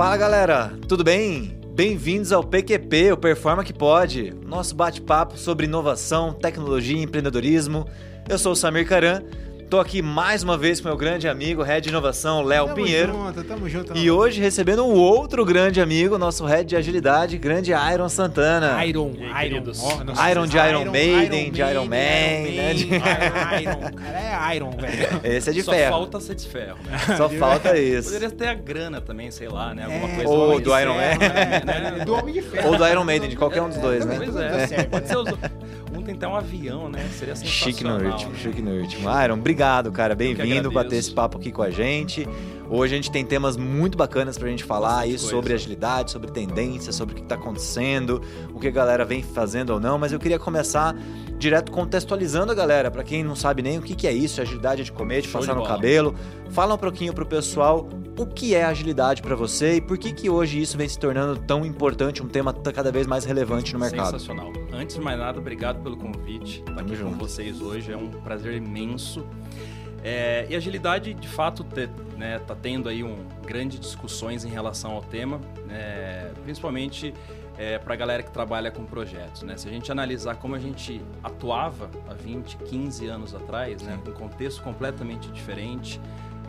Fala galera, tudo bem? Bem-vindos ao PQP, o Performa que Pode, nosso bate-papo sobre inovação, tecnologia e empreendedorismo. Eu sou o Samir Caran Tô aqui mais uma vez com meu grande amigo, Head de Inovação, Léo Pinheiro. Junto, tamo junto, e hoje recebendo um outro grande amigo, nosso Head de Agilidade, grande Iron Santana. Iron, aí, Iron, oh, Iron de Iron, Iron Maiden, Iron de Iron Man, né? De... Iron, cara é Iron, velho. Esse é de Só ferro. Só falta ser de ferro, né? Só falta isso. Poderia ter a grana também, sei lá, né? Alguma é, coisa Ou do Iron Man. Né? né? Do Homem de Ferro. Ou do Iron Maiden, de qualquer um dos dois, né? Pois é. Pode ser os tem até um avião, né? Seria sensacional. Chique no último, chique no último. Iron, obrigado, cara. Bem-vindo para ter esse papo aqui com a gente. Hoje a gente tem temas muito bacanas pra gente falar aí sobre agilidade, sobre tendência, sobre o que tá acontecendo, o que a galera vem fazendo ou não, mas eu queria começar direto contextualizando a galera, para quem não sabe nem o que, que é isso, agilidade de comer, de Show passar de no cabelo. Fala um pouquinho pro pessoal o que é agilidade para você e por que que hoje isso vem se tornando tão importante, um tema cada vez mais relevante no mercado. Sensacional. Antes de mais nada, obrigado pelo convite. Estar aqui junto. com vocês hoje é um prazer imenso. É, e agilidade, de fato, está né, tá tendo aí um grande discussões em relação ao tema, né, principalmente é, para a galera que trabalha com projetos. Né? Se a gente analisar como a gente atuava há 20, 15 anos atrás, né, com um contexto completamente diferente,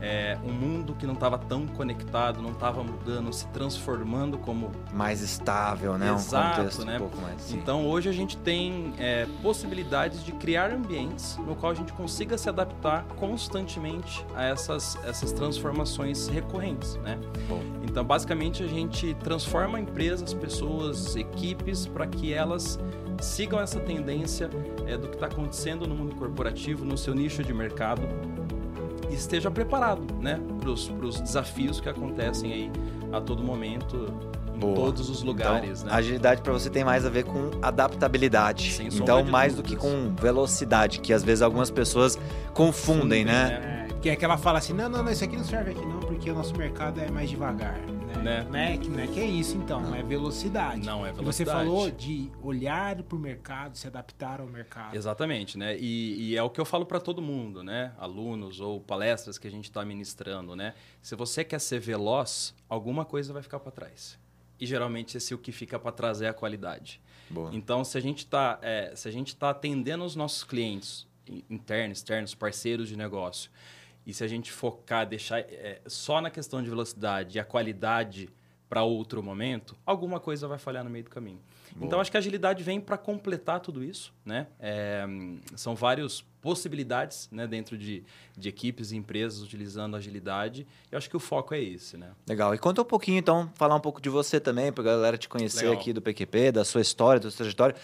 é, um mundo que não estava tão conectado, não estava mudando, se transformando como mais estável, né? Exato, um contexto né? um pouco mais. Sim. Então hoje a gente tem é, possibilidades de criar ambientes no qual a gente consiga se adaptar constantemente a essas, essas transformações recorrentes, né? Bom. Então basicamente a gente transforma empresas, pessoas, equipes para que elas sigam essa tendência é, do que está acontecendo no mundo corporativo, no seu nicho de mercado esteja preparado, né, para os desafios que acontecem aí a todo momento em Boa. todos os lugares. Então, né? Agilidade para você tem mais a ver com adaptabilidade. Sem então, mais dúvidas. do que com velocidade, que às vezes algumas pessoas confundem, né? né? É, que é que ela fala assim: não, não, não, isso aqui não serve aqui não, porque o nosso mercado é mais devagar né? Né? Que, né? que é isso então, não é velocidade. Não é velocidade. E você falou de olhar para o mercado, se adaptar ao mercado. Exatamente, né? E, e é o que eu falo para todo mundo, né? Alunos ou palestras que a gente está ministrando, né? Se você quer ser veloz, alguma coisa vai ficar para trás. E geralmente esse o que fica para trás é a qualidade. Boa. Então, se a gente está é, se a gente tá atendendo os nossos clientes internos, externos, parceiros de negócio e se a gente focar, deixar é, só na questão de velocidade e a qualidade para outro momento, alguma coisa vai falhar no meio do caminho. Boa. Então, acho que a agilidade vem para completar tudo isso. Né? É, são várias possibilidades né, dentro de, de equipes e empresas utilizando agilidade. Eu acho que o foco é esse. Né? Legal. E conta um pouquinho, então, falar um pouco de você também, para a galera te conhecer Legal. aqui do PQP, da sua história, da sua trajetória.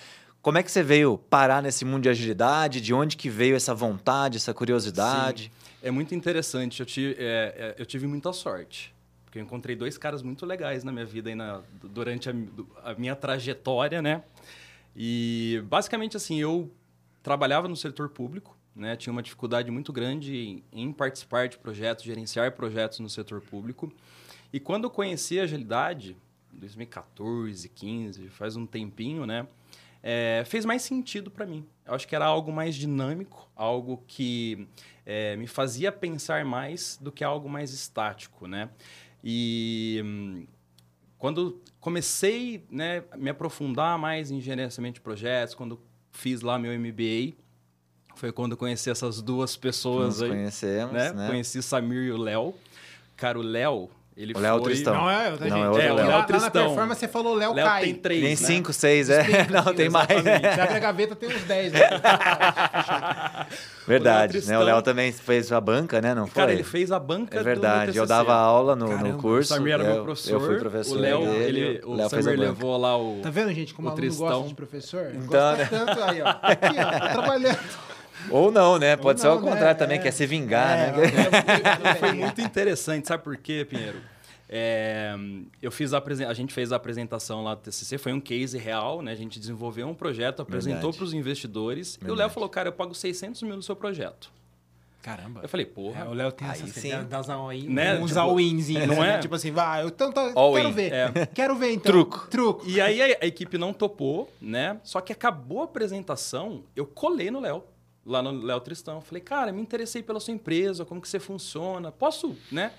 Como é que você veio parar nesse mundo de agilidade? De onde que veio essa vontade, essa curiosidade? Sim. É muito interessante. Eu tive, é, é, eu tive muita sorte. Porque eu encontrei dois caras muito legais na minha vida, aí na, durante a, a minha trajetória, né? E, basicamente, assim, eu trabalhava no setor público, né? Tinha uma dificuldade muito grande em, em participar de projetos, gerenciar projetos no setor público. E quando eu conheci a agilidade, 2014, 15, faz um tempinho, né? É, fez mais sentido para mim. Eu acho que era algo mais dinâmico, algo que é, me fazia pensar mais do que algo mais estático, né? E quando comecei né, a me aprofundar mais em gerenciamento de projetos, quando fiz lá meu MBA, foi quando eu conheci essas duas pessoas Nos aí. conhecemos, né? né? Conheci Samir e o Léo. Cara, o Léo, ele o Léo foi... Tristão. Não é, não, é outro é, Léo. O Léo Tristão. Lá na performance você falou Léo, Léo Cai. tem três, Tem né? cinco, seis, é. Não, tem mais. Você abre a gaveta, tem uns dez. Né? verdade, o né? O Léo também fez a banca, né? Não foi? Cara, ele fez a banca É verdade, do eu dava aula no, Caramba, no curso. O Samir era eu, meu professor. Eu fui professor O Léo, dele, ele, o Léo Samir levou lá o Tá vendo, gente, como o aluno gosta de professor? Então, gosta né? tanto aí, ó. Aqui, ó, tá trabalhando. Ou não, né? Pode Ou ser ao não, né? contrário também, É. quer se vingar, É, né? Foi muito interessante, sabe por quê, Pinheiro? É, eu fiz a, a gente fez a apresentação lá do TCC, foi um case real, né? A gente desenvolveu um projeto, apresentou Verdade. para os investidores. E o Verdade. Léo falou, cara, eu pago 600 mil no seu projeto. Caramba. Eu falei, porra. É, o Léo tem Aí essas sim. das all-in, Né? uns Tipo, all-inzinhos, não né? é? Tipo assim, vai, eu tanto All quero in, ver. é. Quero ver então. Truco. Truco. E aí a, a equipe não topou, né? Só que acabou a apresentação, eu colei no Léo, lá no Léo Tristão. Falei, cara, me interessei pela sua empresa, como que você funciona, posso, né?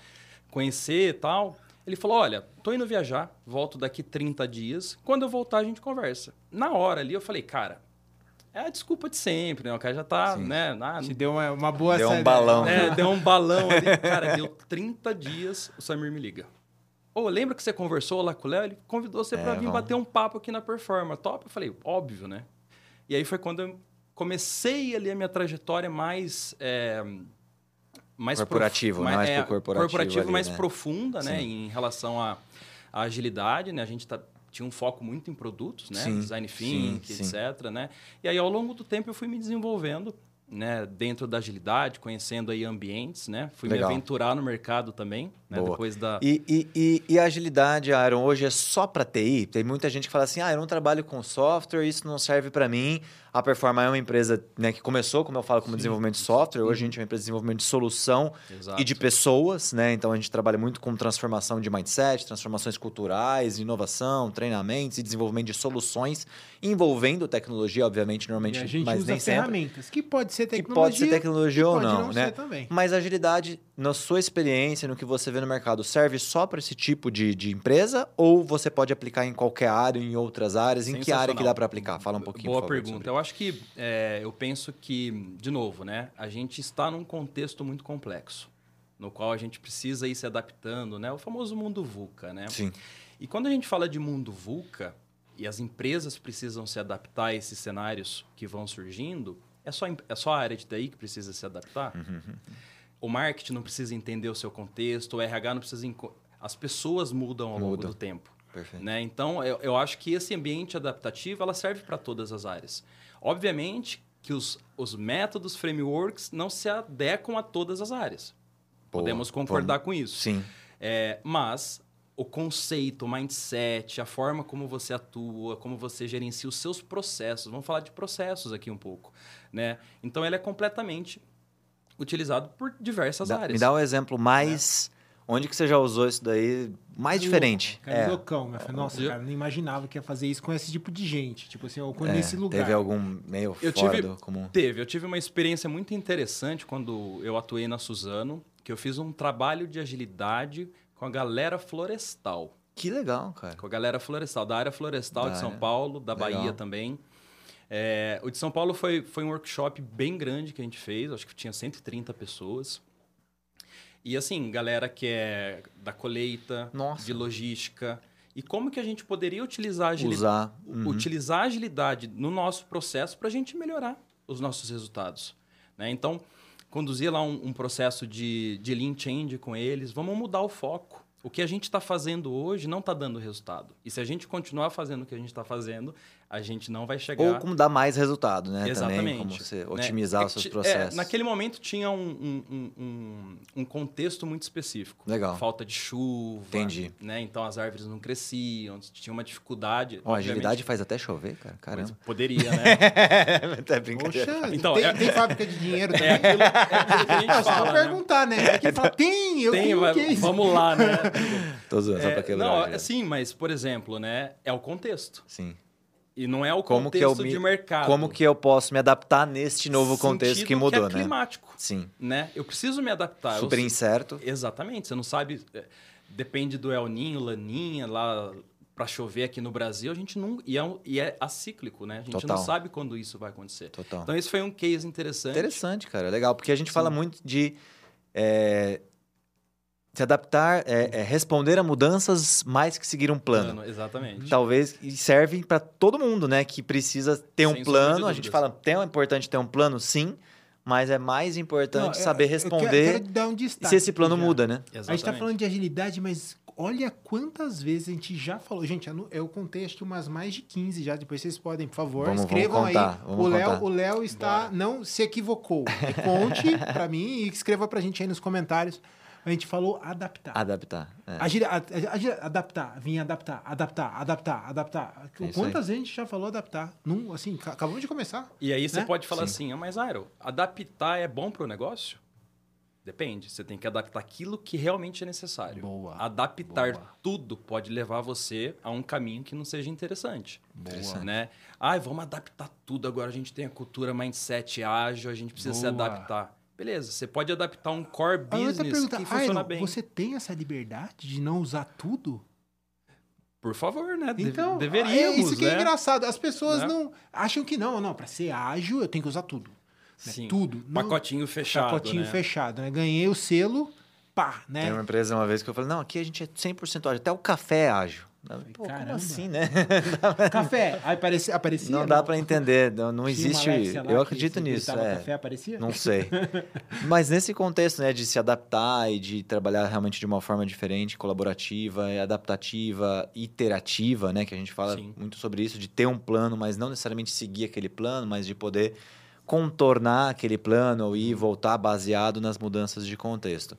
Conhecer e tal. Ele falou: Olha, tô indo viajar, volto daqui 30 dias. Quando eu voltar, a gente conversa. Na hora ali, eu falei: Cara, é a desculpa de sempre, né? O cara já tá, Sim. né? Ah, Te deu uma, uma boa Deu um balão. Né? Deu um balão ali. Cara, deu 30 dias, o Samir me liga. Ô, oh, lembra que você conversou lá com o Léo? Ele convidou você é, para vir vamos... bater um papo aqui na Performa. Top? Eu falei, óbvio, né? E aí foi quando eu comecei ali a minha trajetória mais... É, mais corporativo, prof... mais, é, corporativo, corporativo ali, mais né? profunda, né, Sim. em relação à, à agilidade, né? A gente tá, tinha um foco muito em produtos, né? Sim, Design thinking, etc, né? E aí ao longo do tempo eu fui me desenvolvendo, né, dentro da agilidade, conhecendo aí ambientes, né? Fui Legal. me aventurar no mercado também, né, depois da E, e, e, e a agilidade, Aaron, hoje é só para TI? Tem muita gente que fala assim: "Ah, eu não trabalho com software, isso não serve para mim". A Performa é uma empresa né, que começou, como eu falo, como Sim. desenvolvimento de software. Hoje a gente é uma empresa de desenvolvimento de solução Exato. e de pessoas. Né? Então a gente trabalha muito com transformação de mindset, transformações culturais, inovação, treinamentos e desenvolvimento de soluções envolvendo tecnologia, obviamente, normalmente, e a gente mas usa nem ferramentas, sempre. que pode ser tecnologia. Que pode ser tecnologia ou não, não né? Mas agilidade, na sua experiência, no que você vê no mercado, serve só para esse tipo de, de empresa ou você pode aplicar em qualquer área, em outras áreas? Em que área que dá para aplicar? Fala um pouquinho. Boa pergunta. Eu acho que é, eu penso que, de novo, né, a gente está num contexto muito complexo, no qual a gente precisa ir se adaptando, né? O famoso mundo VUCA, né? Sim. E quando a gente fala de mundo VUCA e as empresas precisam se adaptar a esses cenários que vão surgindo, é só, é só a área de TI que precisa se adaptar? Uhum. O marketing não precisa entender o seu contexto, o RH não precisa... As pessoas mudam ao Muda. longo do tempo. Perfeito. Né? Então, eu, eu acho que esse ambiente adaptativo ela serve para todas as áreas. Obviamente que os, os métodos, frameworks, não se adequam a todas as áreas. Boa, Podemos concordar com isso. Sim. É, mas o conceito, o mindset, a forma como você atua, como você gerencia os seus processos. Vamos falar de processos aqui um pouco. Né? Então, ele é completamente utilizado por diversas dá, áreas. Me dá um exemplo mais... É Onde que você já usou isso daí mais diferente? Cara, é. loucão. Eu falei, nossa, cara, não imaginava que ia fazer isso com esse tipo de gente. Tipo assim, ou é, nesse lugar. Teve algum meio eu fora tive, do comum? Teve. Eu tive uma experiência muito interessante quando eu atuei na Suzano, que eu fiz um trabalho de agilidade com a galera florestal. Que legal, cara. Com a galera florestal, da área florestal da de São Paulo, da legal. Bahia também. É, o de São Paulo foi, foi um workshop bem grande que a gente fez, acho que tinha 130 pessoas. E assim, galera que é da colheita, Nossa. de logística. E como que a gente poderia utilizar a agilidade, Usar. Uhum. utilizar a agilidade no nosso processo para a gente melhorar os nossos resultados. Né? Então, conduzir lá um, um, processo de, de lean change com eles, vamos mudar o foco. O que a gente está fazendo hoje não está dando resultado. E se a gente continuar fazendo o que a gente está fazendo, a gente não vai chegar. Ou como dar mais resultado, né? Exatamente. Também, como você né? otimizar né? os seus é, processos. É, naquele momento tinha um, um, um, um, contexto muito específico. Legal. Falta de chuva. Entendi. Né? Então as árvores não cresciam, tinha uma dificuldade. Oh, a agilidade faz até chover, cara. Caramba. poderia, né? até brincadeira. Poxa, então, tem, é... tem, fábrica de dinheiro também. É aquilo, é aquilo que a gente fala, né? perguntar, né? É que fala, tem, eu tem, vai, que Vamos lá, né? Tô zoando, só pra quebrar. Não, já. sim, mas, por exemplo, né? É o contexto. Sim. E não é o como contexto que eu me, de mercado. Como que eu posso me adaptar neste novo contexto que mudou, que é né? climático. Sim. Né? Eu preciso me adaptar. Super eu, incerto. Exatamente. Você não sabe... É, depende do El Ninho, Laninha, lá para chover aqui no Brasil, a gente não... E é, e é acíclico, né? A gente Total. não sabe quando isso vai acontecer. Total. Então, esse foi um case interessante. Interessante, cara. Legal. Porque a gente Sim. fala muito de... É, se adaptar, é, é, responder a mudanças mais que seguir um plano. plano exatamente. Talvez e serve para todo mundo, né? Que precisa ter Sem um plano. A gente fala, é importante ter um plano, sim. Mas é mais importante Não, saber responder eu quero, quero um se esse plano já. muda, né? Exatamente. A gente está falando de agilidade, mas olha quantas vezes a gente já falou. Gente, eu contei acho que umas mais de 15 já. Depois vocês podem, por favor, vamos, escrevam vamos contar, aí. o Léo, o Léo está Bora. não se equivocou. Conte para mim e escreva para a gente aí nos comentários a gente falou adaptar. Adaptar. É. Agir, agir, adaptar, vir adaptar, adaptar, adaptar, adaptar. É Quantas vezes a gente já falou adaptar? Num, assim, acabamos de começar. E aí né? você pode falar Sim. assim, ah, mas Airo, adaptar é bom para o negócio? Depende. Você tem que adaptar aquilo que realmente é necessário. Boa. Adaptar Boa. tudo pode levar você a um caminho que não seja interessante. Boa. Né? Ah, vamos adaptar tudo. Agora a gente tem a cultura mindset ágil, a gente precisa Boa. se adaptar Beleza, você pode adaptar um core business que funciona bem. Você tem essa liberdade de não usar tudo? Por favor, né? Então, deveríamos, é isso que é né? é engraçado. As pessoas né? não acham que não, não, para ser ágil eu tenho que usar tudo. Né? Sim. Tudo. Pacotinho fechado, Pacotinho né? fechado, né? Ganhei o selo, pá, né? Tem uma empresa uma vez que eu falei, não, aqui a gente é 100% ágil, até o café é ágil. Pô, Caramba. como assim, né? café, aí aparecia, aparecia? Não, não, dá para entender, não, não existe. Eu acredito nisso. É. Café, aparecia? Não sei. Mas nesse contexto, né, de se adaptar e de trabalhar realmente de uma forma diferente, colaborativa, adaptativa, iterativa, né, que a gente fala Sim. muito sobre isso, de ter um plano, mas não necessariamente seguir aquele plano, mas de poder contornar aquele plano e voltar baseado nas mudanças de contexto.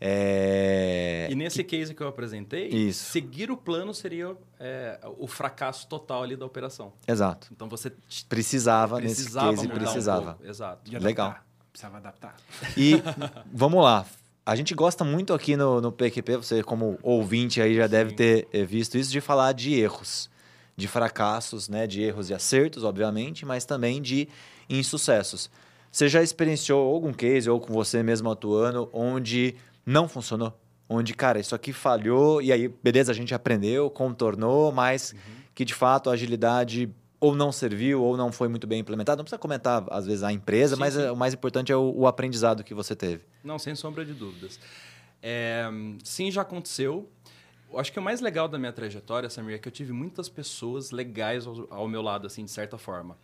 É... E nesse que... case que eu apresentei, Isso. seguir o plano seria é, o fracasso total ali da operação. Exato. Então você precisava, precisava nesse case precisava. Um Exato. Legal. Precisava adaptar. E vamos lá. A gente gosta muito aqui no, no PQP, você como ouvinte aí já Sim. deve ter eh, visto isso, de falar de erros, de fracassos, né? de erros e acertos, obviamente, mas também de insucessos. Você já experienciou algum case, ou com você mesmo atuando, onde não funcionou. Onde, cara, isso aqui falhou e aí, beleza, a gente aprendeu, contornou, mas uhum. que de fato a agilidade ou não serviu ou não foi muito bem implementada. Não precisa comentar, às vezes, a empresa, sim, mas sim. o mais importante é o, o, aprendizado que você teve. Não, sem sombra de dúvidas. É, sim, já aconteceu. Acho que o mais legal da minha trajetória, Samir, é que eu tive muitas pessoas legais ao, ao meu lado, assim, de certa forma.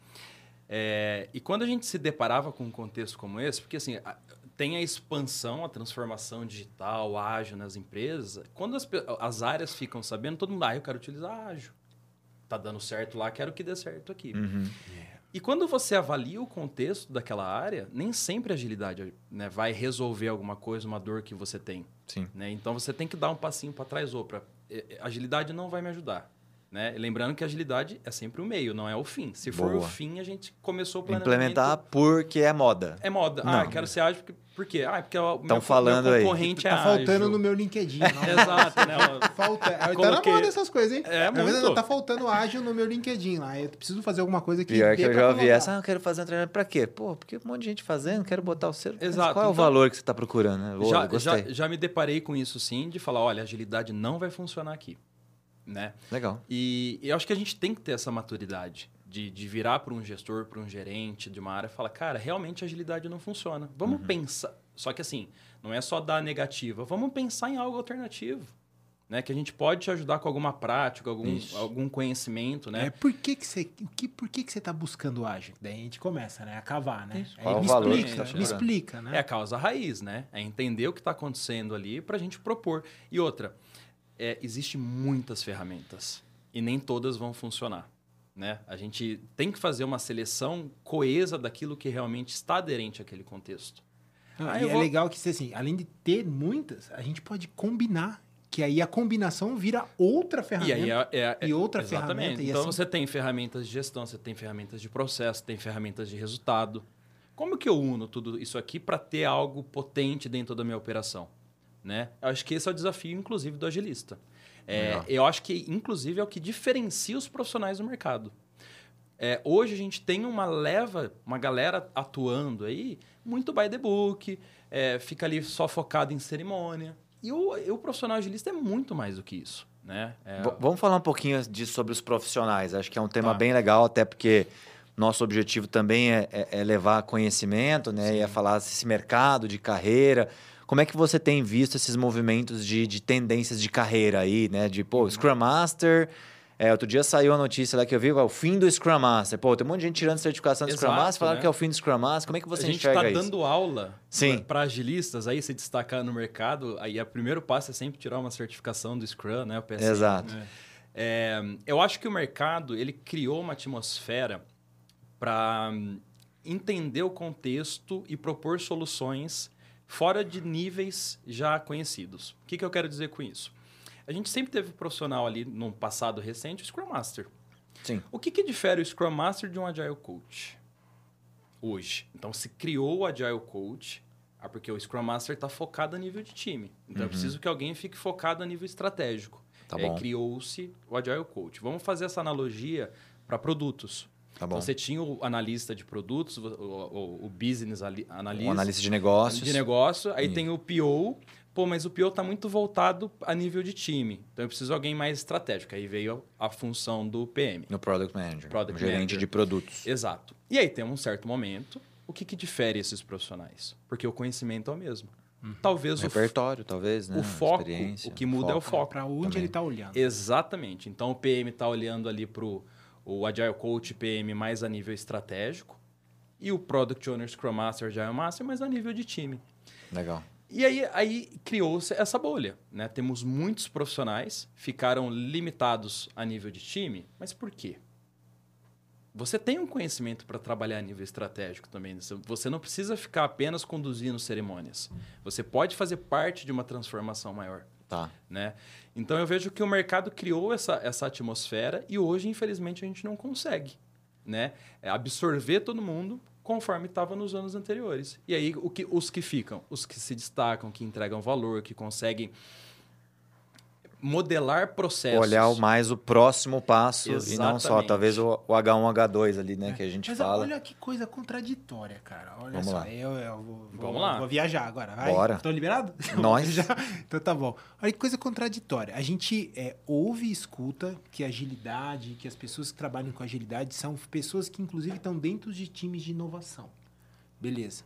É, e quando a gente se deparava com um contexto como esse, porque assim, tem a expansão, a transformação digital, ágil nas empresas. Quando as, as áreas ficam sabendo, todo mundo, ah, eu quero utilizar ágil. Tá dando certo lá, quero que dê certo aqui. Uhum. E quando você avalia o contexto daquela área, nem sempre a agilidade né, vai resolver alguma coisa, uma dor que você tem. Sim. Né? Então você tem que dar um passinho para trás ou para agilidade não vai me ajudar. Né? Lembrando que a agilidade é sempre o meio, não é o fim. Se Boa. for o fim, a gente começou o planejamento... Implementar porque é moda. É moda. Não. Ah, quero ser ágil porque... Por quê? Ah, é porque o meu, falando meu concorrente aí. é tá ágil. faltando no meu LinkedIn. Exato, né? Falta... Coloquei... Tá na moda essas coisas, hein? É, muito. Tá faltando ágil no meu LinkedIn lá. Eu preciso fazer alguma coisa que Pior que eu já ouvi essa. Ah, eu quero fazer um treinamento pra quê? Pô, porque um monte de gente fazendo, quero botar o seu... Exato. qual é o então, valor que você está procurando? Né? já, já, já me deparei com isso, sim, de falar, olha, agilidade não vai funcionar aqui né? Legal. E, e eu acho que a gente tem que ter essa maturidade de, de virar para um gestor, para um gerente de uma área e falar, cara, realmente a agilidade não funciona. Vamos uhum. pensar. Só que assim, não é só dar negativa, vamos pensar em algo alternativo. Né, que a gente pode te ajudar com alguma prática, algum, algum conhecimento, né? É, por que, que você, o que, por que, que você está buscando ágil? Daí a gente começa, né? A cavar, né? Qual me valor explica, tá me explica, né? É a causa raiz, né? É entender o que está acontecendo ali para a gente propor. E outra, é, existe muitas ferramentas e nem todas vão funcionar. Né? A gente tem que fazer uma seleção coesa daquilo que realmente está aderente àquele contexto. Ah, e é vou... legal que, assim, além de ter muitas, a gente pode combinar que aí a combinação vira outra ferramenta. E, aí é, é, e outra exatamente. ferramenta. Então assim... você tem ferramentas de gestão, você tem ferramentas de processo, tem ferramentas de resultado. Como que eu uno tudo isso aqui para ter algo potente dentro da minha operação? Né? Eu acho que esse é o desafio, inclusive, do agilista. É, eu acho que, inclusive, é o que diferencia os profissionais do mercado. É, hoje a gente tem uma leva, uma galera atuando aí, muito by the book, é, fica ali só focado em cerimônia. E o, o profissional agilista é muito mais do que isso. Né? É... Vamos falar um pouquinho disso sobre os profissionais. Acho que é um tema tá. bem legal, até porque nosso objetivo também é, é, é levar conhecimento, né? Sim. E é falar desse mercado de carreira. Como é que você tem visto esses movimentos de, de tendências de carreira aí, né? De, pô, Scrum Master... É, outro dia saiu a notícia lá que eu vi, é o fim do Scrum Master. Pô, tem um monte de gente tirando certificação do Scrum Master, falando né? que é o fim do Scrum Master. Como é que você enxerga isso? A gente está dando aula para agilistas, aí se destacar no mercado, aí o primeiro passo é sempre tirar uma certificação do Scrum, né? O PSM, Exato. Né? É, eu acho que o mercado, ele criou uma atmosfera para hum, entender o contexto e propor soluções fora de níveis já conhecidos. O que, que eu quero dizer com isso? A gente sempre teve profissional ali no passado recente, o Scrum Master. Sim. O que, que difere o Scrum Master de um Agile Coach hoje? Então, se criou o Agile Coach, ah, porque o Scrum Master está focado a nível de time. Então, uhum. é preciso que alguém fique focado a nível estratégico. Tá Criou-se o Agile Coach. Vamos fazer essa analogia para produtos. Tá então você tinha o analista de produtos, o, o, o business analista. O analista de negócios. De negócio. Aí e... tem o PO. Pô, mas o PO está muito voltado a nível de time. Então eu preciso de alguém mais estratégico. Aí veio a, a função do PM. No Product Manager. Product gerente Manager. de produtos. Exato. E aí tem um certo momento. O que, que difere esses profissionais? Porque o conhecimento é o mesmo. Uhum. Talvez o repertório, talvez, né? O foco, o que muda foco. é o foco. Para onde Também. ele está olhando. Exatamente. então o PM está olhando ali para o Agile Coach PM mais a nível estratégico e o Product Owner Scrum Master Agile Master mais a nível de time. Legal. E aí, aí criou-se essa bolha. Né? Temos muitos profissionais, ficaram limitados a nível de time, mas por quê? Você tem um conhecimento para trabalhar a nível estratégico também. Você não precisa ficar apenas conduzindo cerimônias. Você pode fazer parte de uma transformação maior. Tá. Né? Então eu vejo que o mercado criou essa, essa atmosfera e hoje, infelizmente, a gente não consegue né? É absorver todo mundo conforme estava nos anos anteriores. E aí o que, os que ficam, os que se destacam, que entregam valor, que conseguem modelar processos. Olhar mais o próximo passo Exatamente. e não só, talvez o, o H1, H2 ali, né, é. que a gente Mas fala. olha que coisa contraditória, cara. Olha Vamos só, lá. eu, eu vou, Vamos lá. vou viajar agora. Vai. Bora. Estão liberados? Nós. então tá bom. Olha que coisa contraditória. A gente é, ouve e escuta que agilidade, que as pessoas que trabalham com agilidade são pessoas que, inclusive, estão dentro de times de inovação. Beleza.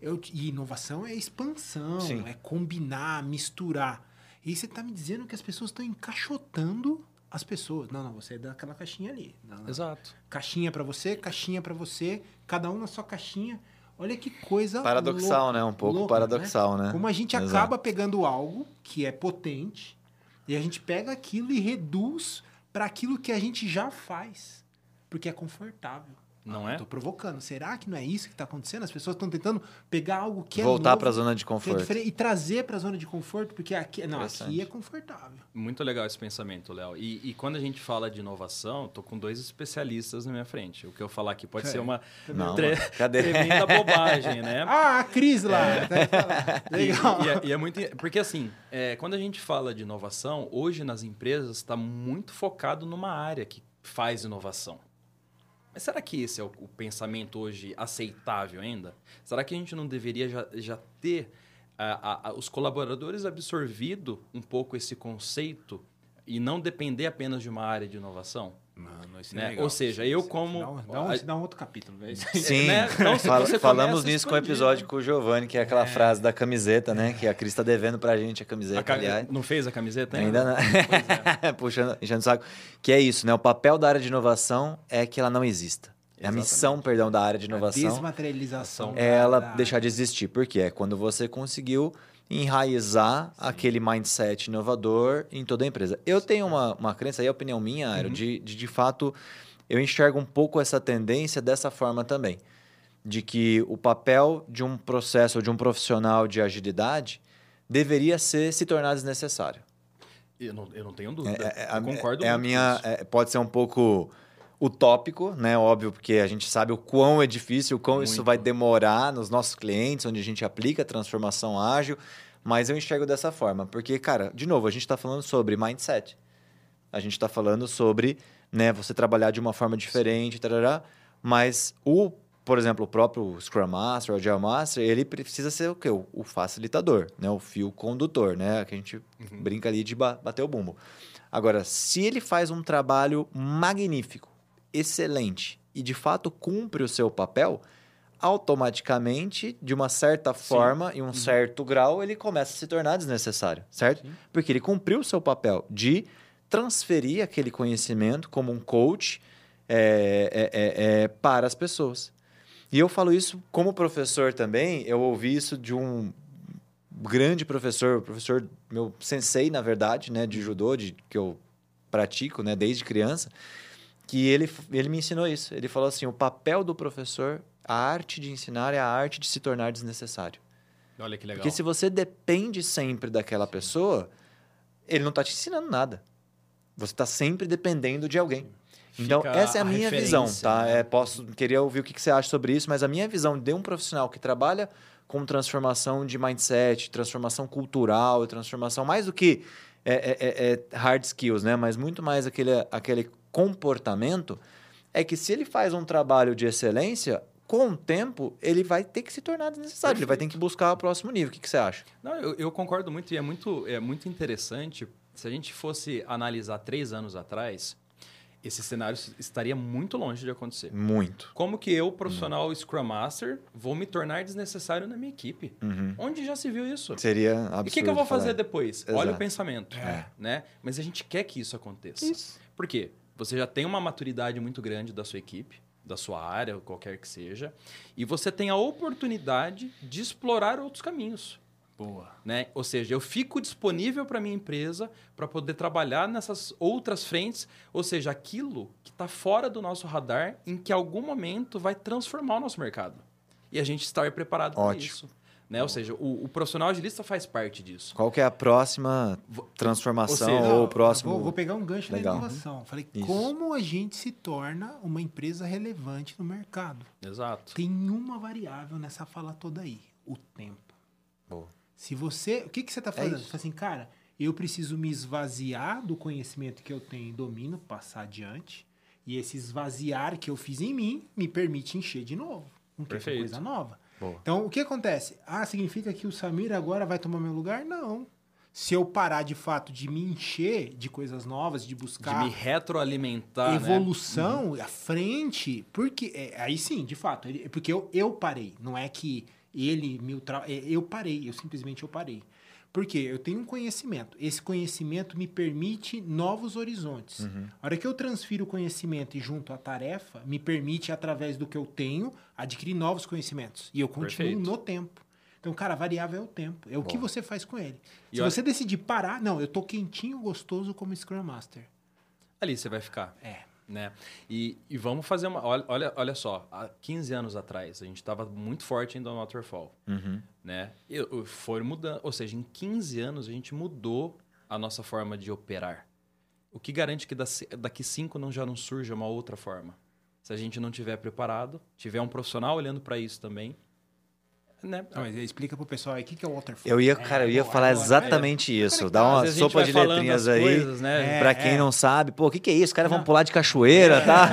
Eu, e inovação é expansão, Sim. é combinar, misturar. E você está me dizendo que as pessoas estão encaixotando as pessoas. Não, não, você é daquela caixinha ali. Não, não. Exato. Caixinha para você, caixinha para você, cada um na sua caixinha. Olha que coisa paradoxal, louca, né? Um pouco louca, paradoxal, né? né? Como a gente Exato. acaba pegando algo que é potente e a gente pega aquilo e reduz para aquilo que a gente já faz, porque é confortável. Não ah, é? Tô provocando. Será que não é isso que está acontecendo? As pessoas estão tentando pegar algo que Voltar é para a zona de conforto. É e trazer para a zona de conforto, porque aqui, não, aqui é confortável. Muito legal esse pensamento, Léo. E, e, quando a gente fala de inovação, tô com dois especialistas na minha frente. O que eu falar aqui pode é. ser uma não, tre Cadê? tremenda bobagem, né? Ah, a Cris lá. É. Legal. E, e, é, e, é, muito... Porque assim, é, quando a gente fala de inovação, hoje nas empresas está muito focado numa área que faz inovação. Será que esse é o, o, pensamento hoje aceitável ainda? Será que a gente não deveria já, já ter os colaboradores absorvido um pouco esse conceito e não depender apenas de uma área de inovação? Mano, isso é né? é Ou seja, eu como. Dá um, dá um, outro capítulo, velho. Sim, né? então, Fal falamos nisso com o episódio com o Giovanni, que é aquela é. frase da camiseta, né? Que a Cris está devendo pra gente a camiseta. A ca... Não fez a camiseta ainda? Ainda não. É. Puxando, enchendo o saco. Que é isso, né? O papel da área de inovação é que ela não exista. É a missão, perdão, da área de inovação. A desmaterialização. É ela da... deixar de existir. Por quê? É quando você conseguiu enraizar Sim. aquele mindset inovador em toda a empresa. Eu tenho uma, uma crença, aí é a opinião minha, Aero, uhum. de, de de fato eu enxergo um pouco essa tendência dessa forma também. De que o papel de um processo ou de um profissional de agilidade deveria ser se tornar desnecessário. Eu não, eu não tenho dúvida. É, é, eu concordo é a minha é, Pode ser um pouco utópico, né? Óbvio, porque a gente sabe o quão é difícil, o quão Muito. isso vai demorar nos nossos clientes, onde a gente aplica a transformação ágil. Mas eu enxergo dessa forma, porque, cara, de novo, a gente está falando sobre mindset. A gente está falando sobre né, você trabalhar de uma forma diferente, tarará, mas o, por exemplo, o próprio Scrum Master, o Agile Master, ele precisa ser o quê? O, facilitador, né, o fio condutor, né, que a gente uhum. brinca ali de bater o bumbo. Agora, se ele faz um trabalho magnífico, excelente e de fato cumpre o seu papel, automaticamente, de uma certa Sim. forma e um uhum. certo grau, ele começa a se tornar desnecessário, certo? Sim. Porque ele cumpriu o seu papel de transferir aquele conhecimento como um coach é, é, é, para as pessoas. E eu falo isso como professor também, eu ouvi isso de um grande professor, professor meu sensei, na verdade, né, de judô, de, que eu pratico né, desde criança, que ele, ele me ensinou isso. Ele falou assim: o papel do professor, a arte de ensinar é a arte de se tornar desnecessário. Olha que legal. Porque se você depende sempre daquela pessoa, ele não está te ensinando nada. Você está sempre dependendo de alguém. Então, essa é a, a minha visão, tá? Né? É, posso queria ouvir o que, que você acha sobre isso, mas a minha visão de um profissional que trabalha com transformação de mindset, transformação cultural, transformação mais do que é, é, é, é hard skills, né? Mas muito mais aquele, aquele comportamento é que se ele faz um trabalho de excelência, com o tempo, ele vai ter que se tornar desnecessário. Perfeito. Ele vai ter que buscar o próximo nível. O que, que você acha? Não, eu, eu, concordo muito e é muito, é muito interessante. Se a gente fosse analisar três anos atrás, esse cenário estaria muito longe de acontecer. Muito. Como que eu, profissional Scrum Master, vou me tornar desnecessário na minha equipe? Uhum. Onde já se viu isso? Seria absurdo. E o que, que, eu vou falar. fazer depois? Exato. Olha o pensamento. É. Né? Mas a gente quer que isso aconteça. Isso. Por quê? Você já tem uma maturidade muito grande da sua equipe da sua área, qualquer que seja, e você tem a oportunidade de explorar outros caminhos. Boa. Né? Ou seja, eu fico disponível para minha empresa para poder trabalhar nessas outras frentes, ou seja, aquilo que está fora do nosso radar, em que algum momento vai transformar o nosso mercado. E a gente estar preparado para isso. Né? Ou seja, o, o, profissional agilista faz parte disso. Qual que é a próxima transformação ou, seja, ou o próximo... Vou, vou, pegar um gancho Legal. da inovação. Falei, Isso. como a gente se torna uma empresa relevante no mercado? Exato. Tem uma variável nessa fala toda aí, o tempo. Boa. Se você... O que, que você está fazendo? É você fala assim, cara, eu preciso me esvaziar do conhecimento que eu tenho e domino, passar adiante, e esse esvaziar que eu fiz em mim me permite encher de novo. Com coisa nova. Boa. Então, o que acontece? Ah, significa que o Samir agora vai tomar meu lugar? Não. Se eu parar de fato de me encher de coisas novas, de buscar. De me retroalimentar. Né? Evolução né? à frente. Porque. É, aí sim, de fato. Porque eu, eu parei. Não é que ele me. Ultra, é, eu parei. Eu simplesmente eu parei. Porque eu tenho um conhecimento. Esse conhecimento me permite novos horizontes. Uhum. A hora que eu transfiro o conhecimento e junto à tarefa, me permite, através do que eu tenho, adquirir novos conhecimentos. E eu continuo Perfeito. no tempo. Então, cara, a variável é o tempo. É o Bom. que você faz com ele. E Se você decidir parar, não, eu tô quentinho, gostoso como Scrum Master. Ali você vai ficar. É. Né? E, e vamos fazer uma. Olha, olha só, há 15 anos atrás, a gente estava muito forte ainda no Waterfall. Uhum. Né? E, foi mudando. Ou seja, em 15 anos a gente mudou a nossa forma de operar. O que garante que daqui 5 não já não surja uma outra forma? Se a gente não tiver preparado, tiver um profissional olhando para isso também, né? Não, mas explica pro pessoal aí o que, que é waterfall. Eu ia, cara, eu ia é, falar exatamente é, isso. Dá uma sopa de letrinhas aí. Coisas, né? Pra quem é. não sabe, pô, o que, que é isso? Os caras vão pular de cachoeira, tá?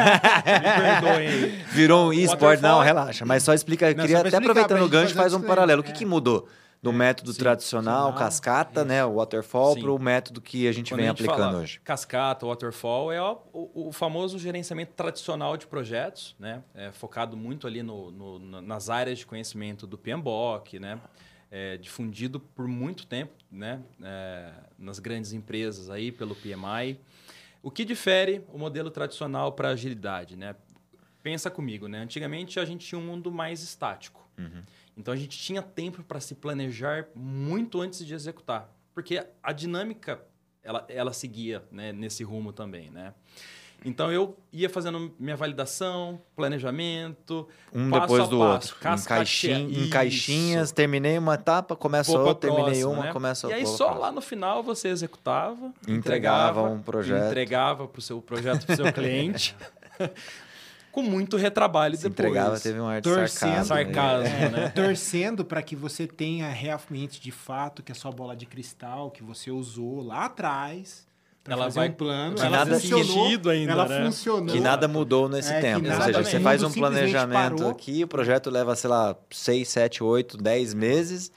Me perdoem. Virou um eSport. Não, relaxa. Mas só explica. Não, queria até aproveitando o gancho, faz um paralelo. O que, que mudou? Do é, método sim, tradicional, sim, cascata, isso. né, o waterfall, para o método que a gente Quando vem a gente aplicando fala, hoje. Cascata, waterfall é o, o, o, famoso gerenciamento tradicional de projetos, né, é focado muito ali no, no, nas áreas de conhecimento do PMBOK, né, é, difundido por muito tempo, né, é, nas grandes empresas aí pelo PMI. O que difere o modelo tradicional para agilidade, né? Pensa comigo, né? Antigamente a gente tinha um mundo mais estático. Uhum. Então a gente tinha tempo para se planejar muito antes de executar, porque a dinâmica ela, ela seguia né, nesse rumo também, né? Então eu ia fazendo minha validação, planejamento, um depois do passo, outro, em, caixinha, em caixinhas, terminei uma etapa, começa outra, terminei próxima, uma, né? começa outra. E aí só lá no final você executava, entregava, entregava um projeto, entregava para o seu projeto para o seu cliente. com muito retrabalho Se depois. entregava, teve um ar de torcendo, sarcasmo. né? né? Torcendo para que você tenha realmente, de fato, que a sua bola de cristal que você usou lá atrás ela vai um plano, ela nada funcionou, ainda, ela né? funcionou. Que nada mudou nesse é, tempo. Ou seja, você faz um planejamento parou. aqui, o projeto leva, sei lá, 6, 7, 8, 10 meses.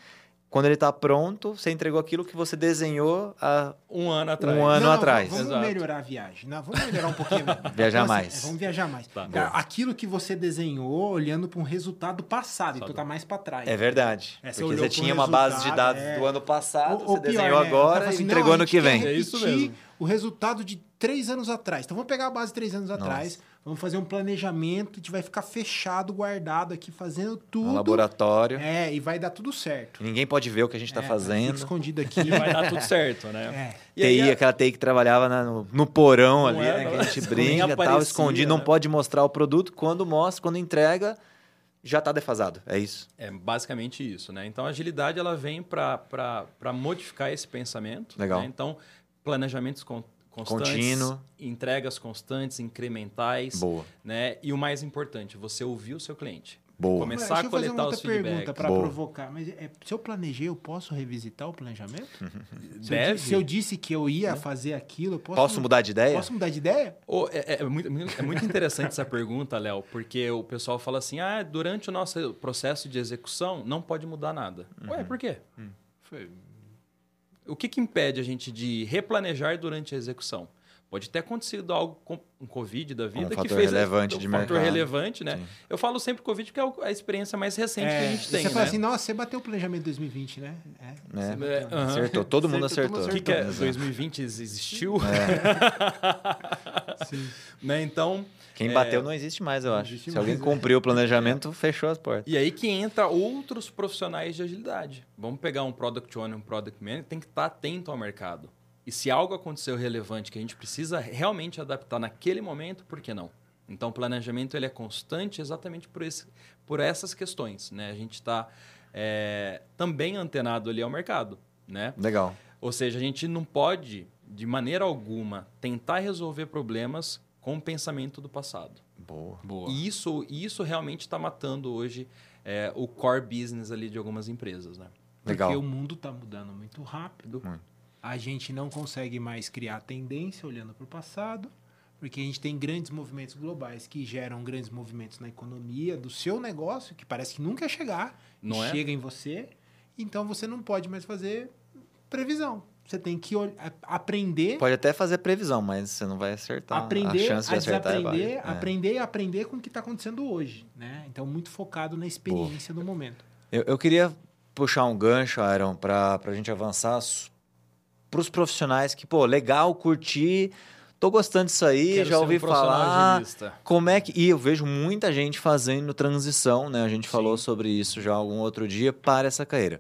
Quando ele está pronto, você entregou aquilo que você desenhou há um ano atrás. Um ano não, atrás. Vamos Exato. melhorar a viagem. Não, vamos melhorar um pouquinho. viajar então, assim, mais. É, vamos viajar mais. Tá. Cara, aquilo que você desenhou olhando para um resultado passado, então tá mais para trás. É verdade. É, você Porque você tinha uma base de dados é... do ano passado, você pior, desenhou né? agora e assim, entregou ano que vem. É isso mesmo. O resultado de três anos atrás. Então vamos pegar a base de três anos Nossa. atrás Vamos fazer um planejamento, a gente vai ficar fechado, guardado aqui, fazendo tudo. No laboratório. É, e vai dar tudo certo. Ninguém pode ver o que a gente está é, fazendo. escondido aqui. E vai dar tudo certo, né? É. TI, aí, aquela TI que trabalhava na, no, no, porão ali, é, né, que a gente brinca, tal, escondido, né? não pode mostrar o produto. Quando mostra, quando entrega, já está defasado. É isso. É basicamente isso, né? Então a agilidade ela vem para modificar esse pensamento. Legal. Né? Então planejamentos constantes, contínuo, entregas constantes, incrementais, boa, né? E o mais importante, você ouvir o seu cliente. Boa. Começar a coletar os feedbacks. pergunta para provocar. Mas é, se eu planejei, eu posso revisitar o planejamento? se Deve. Eu, se eu disse que eu ia fazer aquilo, eu posso... Posso mudar de ideia? Posso mudar de ideia? Oh, é, é, muito, é muito interessante essa pergunta, Léo, porque o pessoal fala assim, ah, durante o nosso processo de execução, não pode mudar nada. Uhum. Ué, por quê? Hum. Foi... O que, que impede a gente de replanejar durante a execução? Pode ter acontecido algo com um Covid da vida um que fez relevante um de fator mercado. relevante, né? Sim. Eu falo sempre Covid porque é a experiência mais recente é, que a gente tem. Você né? fala assim, nossa, você bateu o planejamento de 2020, né? É. é. Uhum. Acertou, todo mundo acertou. O que, que é? 2020 existiu? É. Sim. né? Então. Quem bateu é, não existe mais, eu acho. Se mais, alguém cumpriu o planejamento, fechou as portas. E aí que entra outros profissionais de agilidade. Vamos pegar um product owner, um product manager, tem que estar atento ao mercado. E se algo aconteceu relevante que a gente precisa realmente adaptar naquele momento, por que não? Então, o planejamento ele é constante exatamente por, esse, por essas questões. Né? A gente está é, também antenado ali ao mercado. Né? Legal. Ou seja, a gente não pode, de maneira alguma, tentar resolver problemas com o pensamento do passado. Boa. Boa. E isso, isso realmente está matando hoje é, o core business ali de algumas empresas. Né? Legal. Porque o mundo está mudando muito rápido. Muito a gente não consegue mais criar tendência olhando para o passado, porque a gente tem grandes movimentos globais que geram grandes movimentos na economia do seu negócio, que parece que nunca chegar, não é? chega em você. Então você não pode mais fazer previsão. Você tem que aprender. Pode até fazer previsão, mas você não vai acertar. Aprender a, chance de acertar é aprender, é aprender e aprender com o que está acontecendo hoje. Né? Então, muito focado na experiência Pô. do momento. Eu, eu queria puxar um gancho, Aaron, para a gente avançar para os profissionais que, pô, legal, curti, tô gostando disso aí, Quero já ouvi um falar. Como é que. E eu vejo muita gente fazendo transição, né? A gente Sim. falou sobre isso já algum outro dia para essa carreira.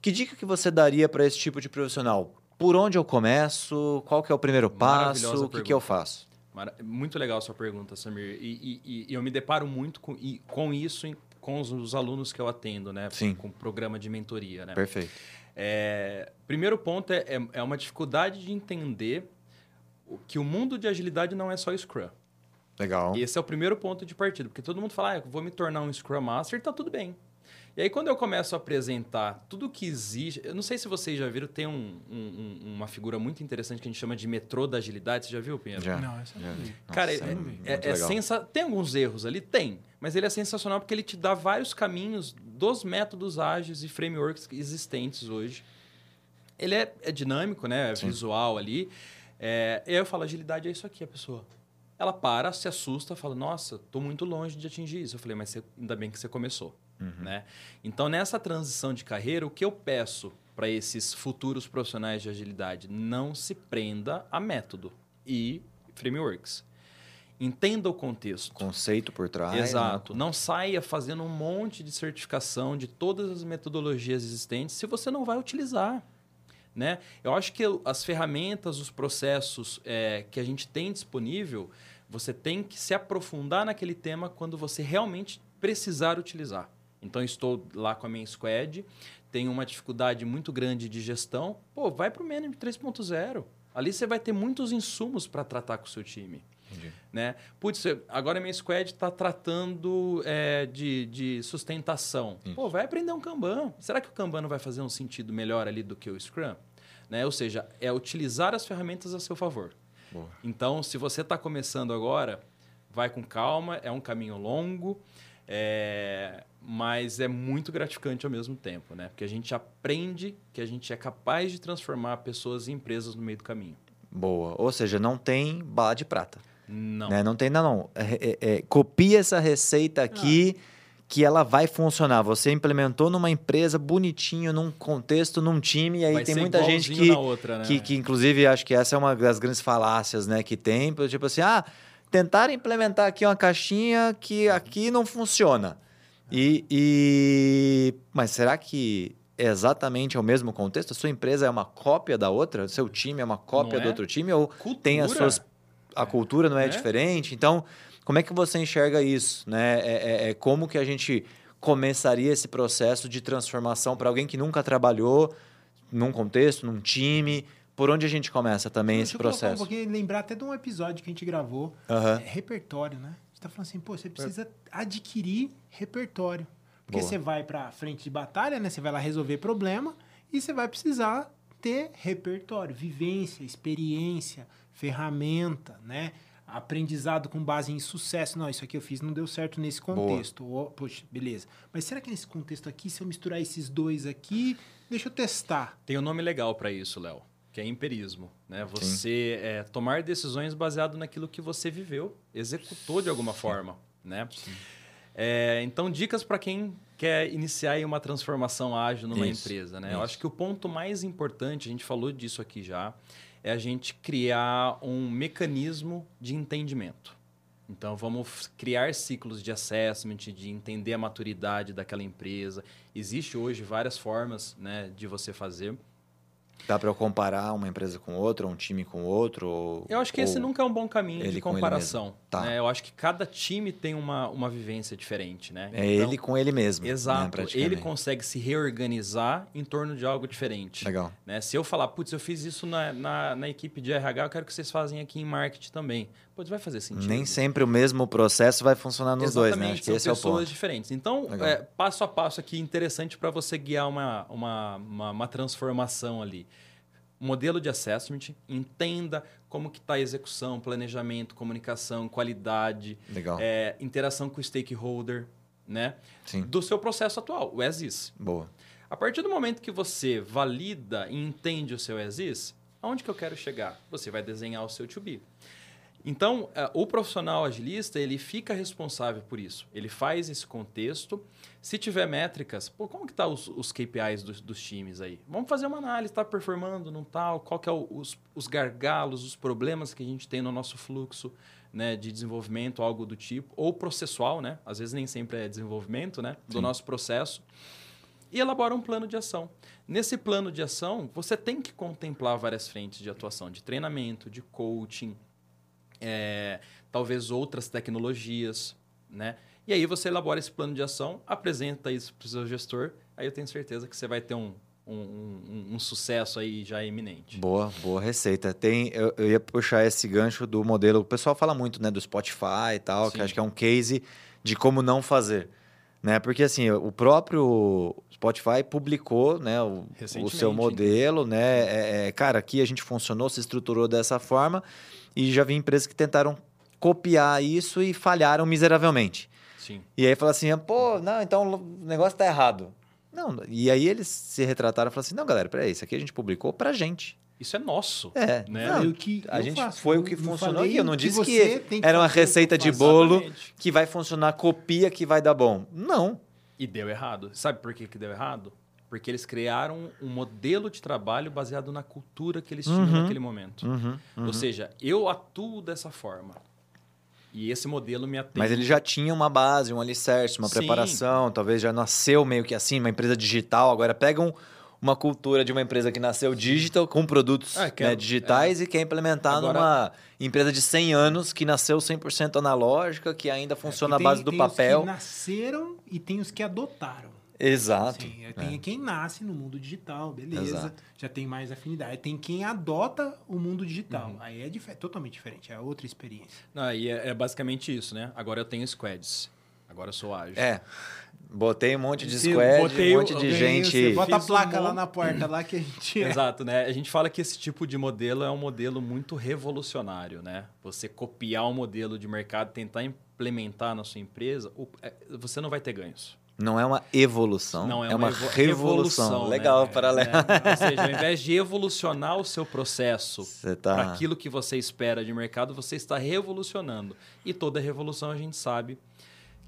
Que dica que você daria para esse tipo de profissional? Por onde eu começo? Qual que é o primeiro passo? O que, que eu faço? Muito legal a sua pergunta, Samir. E, e, e eu me deparo muito com, com isso em, com os, os, alunos que eu atendo, né? Sim. Com o programa de mentoria, né? Perfeito. É, primeiro ponto é, é, é uma dificuldade de entender que o mundo de agilidade não é só Scrum. Legal. Esse é o primeiro ponto de partida, porque todo mundo fala, ah, vou me tornar um Scrum Master, tá tudo bem. E aí, quando eu começo a apresentar tudo que exige. Eu não sei se vocês já viram, tem um, um, uma figura muito interessante que a gente chama de metrô da agilidade. Você já viu, Pinheiro? Já. Não, essa não vi. Cara, Nossa, é, é, é, é sensa... tem alguns erros ali? Tem. Mas ele é sensacional porque ele te dá vários caminhos dos métodos ágeis e frameworks existentes hoje. Ele é, é dinâmico, né? É visual ali. É, eu falo, agilidade é isso aqui, a pessoa. Ela para, se assusta, fala, nossa, estou muito longe de atingir isso. Eu falei, mas você, ainda bem que você começou. Uhum. Né? Então, nessa transição de carreira, o que eu peço para esses futuros profissionais de agilidade? Não se prenda a método e frameworks. Entenda o contexto. Conceito por trás. Né? Exato. Né? Não saia fazendo um monte de certificação de todas as metodologias existentes se você não vai utilizar. Né? Eu acho que as ferramentas, os processos é, que a gente tem disponível, você tem que se aprofundar naquele tema quando você realmente precisar utilizar. Então, estou lá com a minha squad, tenho uma dificuldade muito grande de gestão. Pô, vai para o Management 3.0. Ali você vai ter muitos insumos para tratar com o seu time. Entendi. Né? Putz, agora minha squad está tratando é, de, de sustentação. Isso. Pô, vai aprender um Kanban. Será que o Kanban não vai fazer um sentido melhor ali do que o Scrum? Né? Ou seja, é utilizar as ferramentas a seu favor. Boa. Então, se você está começando agora, vai com calma, é um caminho longo, é... mas é muito gratificante ao mesmo tempo, né? Porque a gente aprende que a gente é capaz de transformar pessoas e empresas no meio do caminho. Boa. Ou seja, não tem bala de prata. Não. Né? Não tem, não, não. É, é, é, copia essa receita aqui ah. que ela vai funcionar. Você implementou numa empresa bonitinho, num contexto, num time, e aí vai tem muita gente que, outra, né? que, que, inclusive, acho que essa é uma das grandes falácias né, que tem. Tipo assim, ah, tentaram implementar aqui uma caixinha que aqui não funciona. E, e... Mas será que é exatamente o mesmo contexto? A sua empresa é uma cópia da outra? Seu time é uma cópia é? do outro time? Ou Cultura. tem as suas a cultura não é, é, diferente. Então, como é que você enxerga isso? Né? É, é, é como que a gente começaria esse processo de transformação para alguém que nunca trabalhou num contexto, num time? Por onde a gente começa também Deixa esse processo? Um pouquinho, lembrar até de um episódio que a gente gravou. Uhum. repertório, né? está falando assim, pô, você precisa adquirir repertório. Porque Boa. você vai para frente de batalha, né? Você vai lá resolver problema e você vai precisar ter repertório, vivência, experiência, ferramenta, né? Aprendizado com base em sucesso. Não, isso aqui eu fiz, não deu certo nesse contexto. Oh, poxa, beleza. Mas será que nesse contexto aqui, se eu misturar esses dois aqui, deixa eu testar? Tem um nome legal para isso, Léo, que é empirismo. Né? Você é, tomar decisões baseado naquilo que você viveu, executou de alguma forma. Né? É, então, dicas para quem quer iniciar uma transformação ágil numa isso, empresa. Né? Eu acho que o ponto mais importante, a gente falou disso aqui já, é a gente criar um mecanismo de entendimento. Então, vamos criar ciclos de assessment, de entender a maturidade daquela empresa. Existe hoje várias formas né, de você fazer. Dá para eu comparar uma empresa com outra, um time com outro? Ou, eu acho que esse nunca é um bom caminho de comparação. Tá. Né? Eu acho que cada time tem uma, uma vivência diferente. Né? É então, ele com ele mesmo. Né, exato. Né, ele consegue se reorganizar em torno de algo diferente. Legal. Né? Se eu falar, putz, eu fiz isso na, na, na, equipe de RH, eu quero que vocês façam aqui em marketing também. Putz, vai fazer sentido. Nem sempre o mesmo processo vai funcionar nos Exatamente, dois, né? Acho são esse pessoas é o ponto. diferentes. Então, é, passo a passo aqui, interessante para você guiar uma, uma, uma, uma transformação ali modelo de assessment, entenda como que está a execução, planejamento, comunicação, qualidade, é, interação com o stakeholder, né? Sim. Do seu processo atual, o as is. Boa. A partir do momento que você valida e entende o seu as is, aonde que eu quero chegar? Você vai desenhar o seu to be. Então, é, o profissional agilista, ele fica responsável por isso. Ele faz esse contexto. Se tiver métricas, pô, como que tá os, os KPIs dos, dos, times aí? Vamos fazer uma análise, está performando, não tal? Qual que é o, os, os gargalos, os problemas que a gente tem no nosso fluxo né, de desenvolvimento, algo do tipo. Ou processual, né? Às vezes nem sempre é desenvolvimento, né? Do Sim. nosso processo. E elabora um plano de ação. Nesse plano de ação, você tem que contemplar várias frentes de atuação, de treinamento, de coaching, é, talvez outras tecnologias, né? E aí você elabora esse plano de ação, apresenta isso para o seu gestor, aí eu tenho certeza que você vai ter um, um, um, um, sucesso aí já iminente. Boa, boa receita. Tem, eu, eu, ia puxar esse gancho do modelo. O pessoal fala muito, né, do Spotify e tal, Sim. que acho que é um case de como não fazer, né? Porque assim, o próprio Spotify publicou, né, o, o seu modelo, né? É, é, cara, aqui a gente funcionou, se estruturou dessa forma e já vi empresas que tentaram copiar isso e falharam miseravelmente. Sim. E aí fala assim, pô, não, então o negócio está errado. Não, e aí eles se retrataram e falaram assim, não, galera, peraí, isso aqui a gente publicou pra gente. Isso é nosso. É, né? Não, que a gente faço. foi o que funcionou aqui. Eu não disse que, que era uma receita de bolo Exatamente. que vai funcionar, copia que vai dar bom. Não. E deu errado. Sabe por que, que deu errado? Porque eles criaram um modelo de trabalho baseado na cultura que eles tinham uhum, naquele momento. Uhum, uhum. Ou seja, eu atuo dessa forma. E esse modelo me atende. Mas ele já tinha uma base, um alicerce, uma Sim. preparação, talvez já nasceu meio que assim, uma empresa digital. Agora pegam uma cultura de uma empresa que nasceu digital, com produtos é, né, digitais é. e quer implementar Agora... numa empresa de 100 anos que nasceu 100% analógica, que ainda funciona é, à base do tem papel. Os que nasceram e tem os que adotaram. Exato. Sim, é, tem é. quem nasce no mundo digital, beleza. Exato. Já tem mais afinidade. Tem quem adota o mundo digital. Uhum. Aí é dif totalmente diferente, é outra experiência. Não, aí é, é, basicamente isso, né? Agora eu tenho squads. Agora eu sou ágil. É. Botei um monte de squad, Botei um monte de gente. Você bota a placa um lá na porta lá que a gente. É. Exato, né? A gente fala que esse tipo de modelo é um modelo muito revolucionário, né? Você copiar um modelo de mercado, tentar implementar na sua empresa, você não vai ter ganhos. Não é uma evolução, não é, é uma, uma revolução. Né? Legal, né? paralelo. É, ou seja, ao invés de evolucionar o seu processo tá... para aquilo que você espera de mercado, você está revolucionando. E toda revolução a gente sabe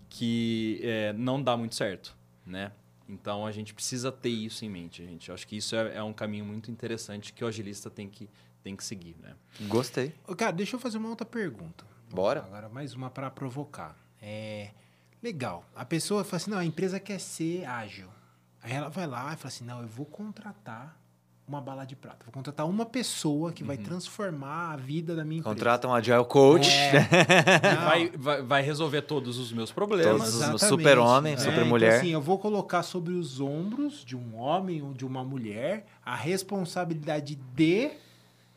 que é, não dá muito certo, né? Então a gente precisa ter isso em mente, gente. Eu acho que isso é, é, um caminho muito interessante que o agilista tem que, tem que seguir, né? Gostei. Cara, deixa eu fazer uma outra pergunta. Bora. Agora mais uma para provocar. É Legal. A pessoa fala assim: não, a empresa quer ser ágil. Aí ela vai lá e fala assim: não, eu vou contratar uma bala de prata. Vou contratar uma pessoa que uhum. vai transformar a vida da minha empresa. Contrata um agile coach. É. vai, vai, vai, resolver todos os meus problemas. Todos os super-homem, é, super-mulher. Então, assim, eu vou colocar sobre os ombros de um homem ou de uma mulher a responsabilidade de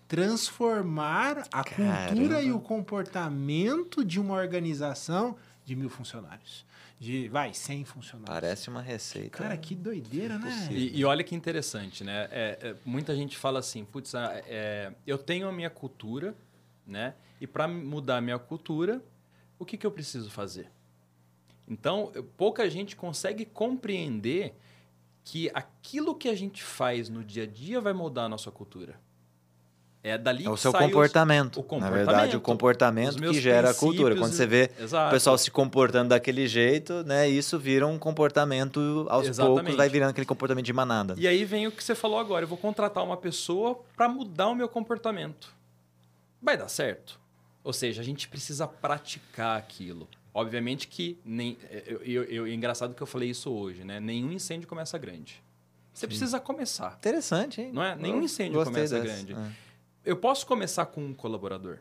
transformar a Caramba. cultura e o comportamento de uma organização de mil funcionários. De, vai, 100 funcionários. Parece uma receita. Cara, que doideira, né? E, e, olha que interessante, né? É, é, muita gente fala assim, putz, ah, é, eu tenho a minha cultura, né? E para mudar a minha cultura, o que, que eu preciso fazer? Então, pouca gente consegue compreender que aquilo que a gente faz no dia a dia vai mudar a nossa cultura. É dali é o seu comportamento. Os, o comportamento. Na verdade, o comportamento que gera a cultura. Quando você vê Exato. o pessoal se comportando daquele jeito, né, isso vira um comportamento aos Exatamente. poucos, vai virando aquele comportamento de manada. E aí vem o que você falou agora. Eu vou contratar uma pessoa para mudar o meu comportamento. Vai dar certo? Ou seja, a gente precisa praticar aquilo. Obviamente que nem eu, eu, é engraçado que eu falei isso hoje, né? Nenhum incêndio começa grande. Você Sim. precisa começar. Interessante, hein? Não é? Nenhum incêndio começa dessa. grande. É. Eu posso começar com um colaborador.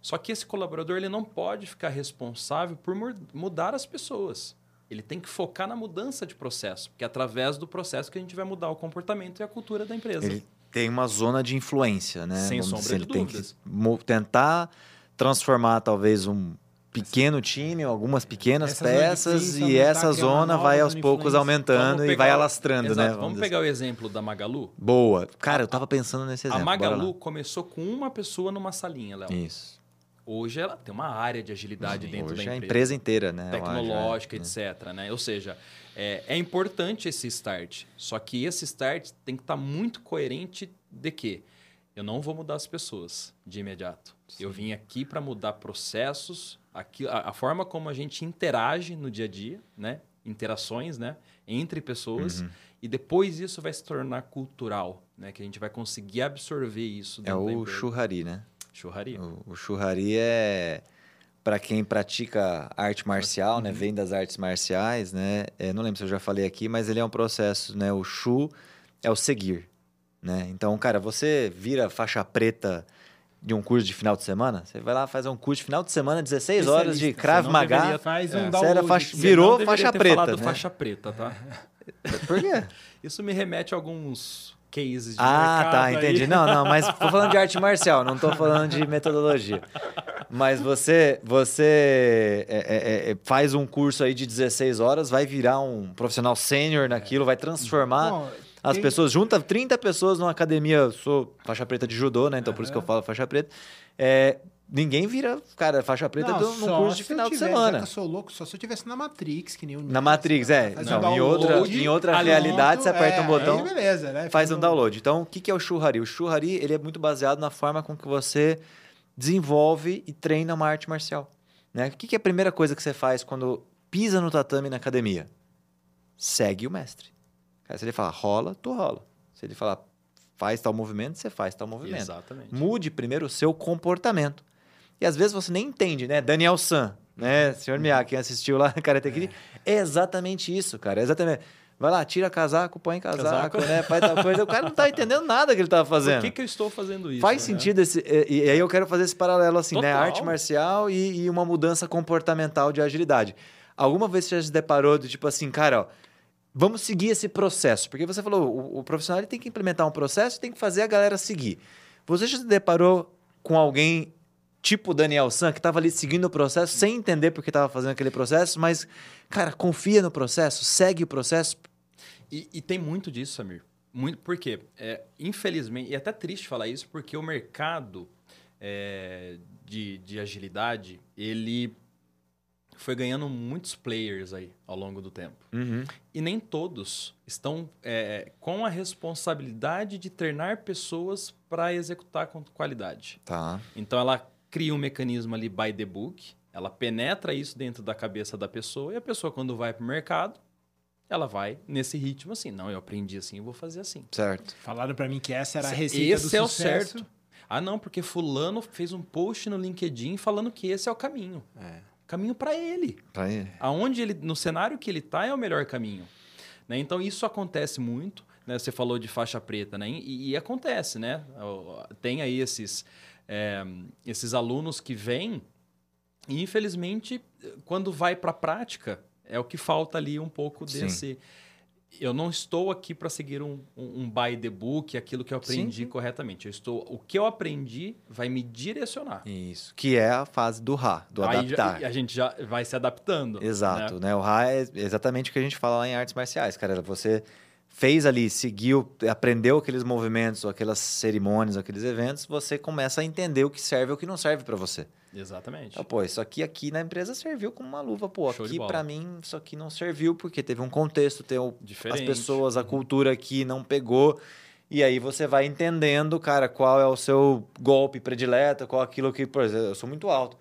Só que esse colaborador ele não pode ficar responsável por mudar as pessoas. Ele tem que focar na mudança de processo, porque é através do processo que a gente vai mudar o comportamento e a cultura da empresa. Ele tem uma zona de influência, né? Sem Vamos sombra dizer, de ele dúvidas. Tem que tentar transformar talvez um pequeno time, algumas pequenas essa peças e essa zona vai aos poucos aumentando e vai alastrando, exato, né? Vamos, vamos pegar o exemplo da Magalu? Boa. Cara, eu tava pensando nesse exemplo. A Magalu começou com uma pessoa numa salinha, Léo. Isso. Hoje ela tem uma área de agilidade Sim, dentro da empresa. é a empresa inteira, né? Tecnológica, acho, etc. Né? Ou seja, é, é, importante esse start. Só que esse start tem que estar tá muito coerente de que eu não vou mudar as pessoas de imediato. Sim. Eu vim aqui para mudar processos, aqui, a, a, forma como a gente interage no dia a dia, né? Interações, né? Entre pessoas. Uhum. E depois isso vai se tornar cultural, né? Que a gente vai conseguir absorver isso. É o churrari, né? Churrari. O, o churrari é para quem pratica arte marcial, né? uhum. né? Vem das artes marciais, né? É, não lembro se eu já falei aqui, mas ele é um processo, né? O chu é o seguir, né? Então, cara, você vira faixa preta de um curso de final de semana, você vai lá fazer um curso de final de semana, 16 horas de Krav Maga. Faz um é. faixa, virou faixa preta. Né? faixa preta, tá? Por quê? Isso me remete a alguns cases de Ah, tá, aí. entendi. Não, não, mas tô falando de arte marcial, não tô falando de metodologia. Mas você, você é, é, é, faz um curso aí de 16 horas, vai virar um profissional sênior naquilo, vai transformar. Bom, as tem... pessoas, junta 30 pessoas numa academia, sou faixa preta de judô, né? Então uhum. por isso que eu falo faixa preta. É, ninguém vira, cara, faixa preta não, num curso de final tivesse, de semana. Eu sou louco, só se eu tivesse na Matrix, que nem o Na Matrix, é. Não, um em outra, em outra realidade, você aperta é, um botão, beleza, né? faz um download. Então, o que é o Churrari? O Churrari, ele é muito baseado na forma com que você desenvolve e treina uma arte marcial. Né? O que é a primeira coisa que você faz quando pisa no tatame na academia? Segue o mestre. Se ele falar rola, tu rola. Se ele falar faz tal movimento, você faz tal movimento. Exatamente. Mude primeiro o seu comportamento. E às vezes você nem entende, né? Daniel San, né? Senhor Miyagi, quem assistiu lá no Karate Kid, é. é exatamente isso, cara. É exatamente. Vai lá, tira casaco, põe casaco, casaco. né? Faz tal coisa. O cara não tá entendendo nada que ele tá fazendo. Por que, que eu estou fazendo isso? Faz né? sentido esse. E, e, aí eu quero fazer esse paralelo assim, né? Total. né? Arte marcial e, e, uma mudança comportamental de agilidade. Alguma vez você já se deparou do tipo assim, cara, ó, vamos seguir esse processo. Porque você falou, o, o profissional tem que implementar um processo tem que fazer a galera seguir. Você já se deparou com alguém tipo Daniel San, que estava ali seguindo o processo sem entender porque estava fazendo aquele processo, mas, cara, confia no processo, segue o processo. E, e tem muito disso, Samir. Muito, por quê? É, infelizmente, e é até triste falar isso, porque o mercado é, de, de agilidade, ele foi ganhando muitos players aí ao longo do tempo. Uhum. E nem todos estão é, com a responsabilidade de treinar pessoas para executar com qualidade. Tá. Então ela cria um mecanismo ali by the book, ela penetra isso dentro da cabeça da pessoa e a pessoa quando vai para o mercado ela vai nesse ritmo assim, não, eu aprendi assim, eu vou fazer assim. Certo. Falaram para mim que essa era a receita esse do é sucesso. o certo. Ah, não, porque fulano fez um post no LinkedIn falando que esse é o caminho. É caminho para ele. Para ele. Aonde ele, no cenário que ele está é o melhor caminho. Né? Então isso acontece muito. Né? Você falou de faixa preta, né? E, e acontece, né? Tem aí esses, é, esses alunos que vêm e infelizmente quando vai para a prática é o que falta ali um pouco desse. Sim. Eu não estou aqui para seguir um, um, um by the book, aquilo que eu aprendi sim, corretamente. Eu estou, o que eu aprendi vai me direcionar. Isso, que é a fase do Ra, do Aí adaptar. Já, a gente já vai se adaptando. Exato, né? né? O Ra é exatamente o que a gente fala lá em artes marciais, cara. Você fez ali, seguiu, aprendeu aqueles movimentos, aquelas cerimônias, aqueles eventos, você começa a entender o que serve e o que não serve para você. Exatamente. Então, pô, isso aqui aqui na empresa serviu como uma luva, pô, Show aqui para mim isso aqui não serviu porque teve um contexto, tem as pessoas, a cultura aqui não pegou. E aí você vai entendendo, cara, qual é o seu golpe predileto, qual aquilo que, por exemplo, eu sou muito alto.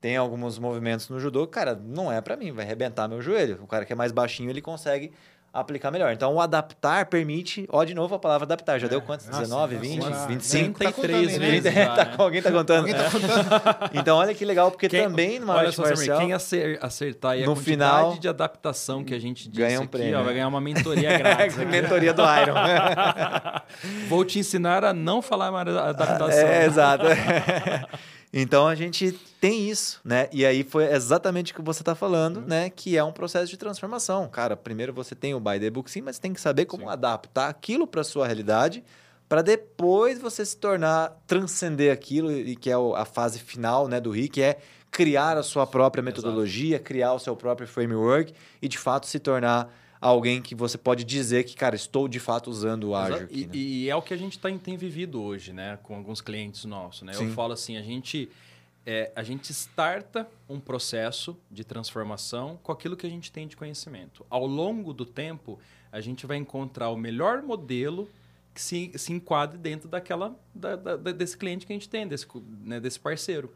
Tem alguns movimentos no judô, cara, não é para mim, vai arrebentar meu joelho. O cara que é mais baixinho, ele consegue aplicar melhor. Então, o adaptar permite, ó, de novo a palavra adaptar. Já é. deu quantos? Nossa, 19, 20, nossa, 25? 33 vezes. Tá, né? tá, alguém tá contando. Alguém tá contando. então, olha que legal, porque quem, também numa arte marcial... Quem acertar aí no a final de adaptação que a gente disse ganha um aqui, prêmio, ó, vai ganhar uma mentoria grátis. mentoria do Iron. Vou te ensinar a não falar mais adaptação. É, exato. Então a gente tem isso, né? E aí foi exatamente o que você está falando, uhum. né? Que é um processo de transformação. Cara, primeiro você tem o by the book sim, mas tem que saber como sim. adaptar aquilo para sua realidade para depois você se tornar transcender aquilo e que é a fase final, né, do RI, que é criar a sua própria metodologia, Exato. criar o seu próprio framework e de fato se tornar alguém que você pode dizer que, cara, estou de fato usando o ágil. E, né? e, é o que a gente tá, tem vivido hoje, né? Com alguns clientes nossos, né? Sim. Eu falo assim, a gente... É, a gente starta um processo de transformação com aquilo que a gente tem de conhecimento. Ao longo do tempo, a gente vai encontrar o melhor modelo que se, se enquadre dentro daquela da, da, desse cliente que a gente tem, desse, né, desse parceiro.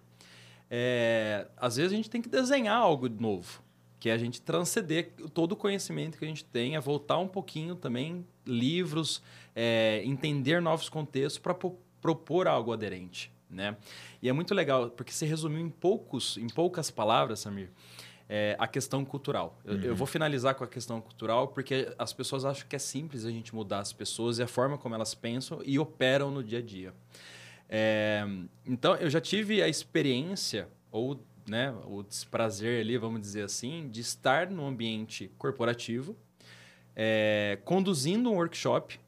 É, às vezes a gente tem que desenhar algo novo que é a gente transcender todo o conhecimento que a gente tem, é voltar um pouquinho também, livros, é, entender novos contextos para propor algo aderente. Né? E é muito legal, porque você resumiu em, poucos, em poucas palavras, Samir, é, a questão cultural. Eu, uhum. eu, vou finalizar com a questão cultural, porque as pessoas acham que é simples a gente mudar as pessoas e a forma como elas pensam e operam no dia a dia. É, então, eu já tive a experiência, ou né, o desprazer ali, vamos dizer assim, de estar no ambiente corporativo, é, conduzindo um workshop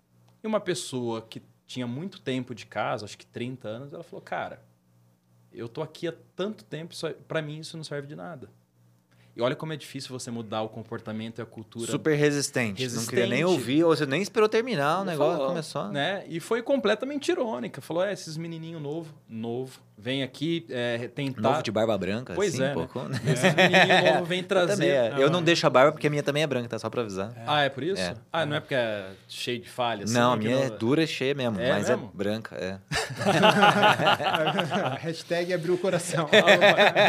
e uma pessoa que tinha muito tempo de casa, acho que 30 anos, ela falou, cara, eu tô aqui há tanto tempo, para mim isso não serve de nada. E olha como é difícil você mudar o comportamento e a cultura. Super resistente. resistente. Não queria nem ouvir, ou você nem esperou terminar o negócio, falou, começou. Né? E foi completamente irônica. Falou, é, esses menininhos novo, novo, vem aqui é, tentar... Novo de barba branca, Pois assim, é, né? né? Esses menininhos novos vêm trazer... Eu, é. eu não deixo a barba porque a minha também é branca, tá? Só pra avisar. É. Ah, é por isso? É. Ah, não é porque é cheio de falhas? Assim, não, a minha é dura e cheia mesmo, é mas mesmo? é branca, é. Hashtag abriu o coração.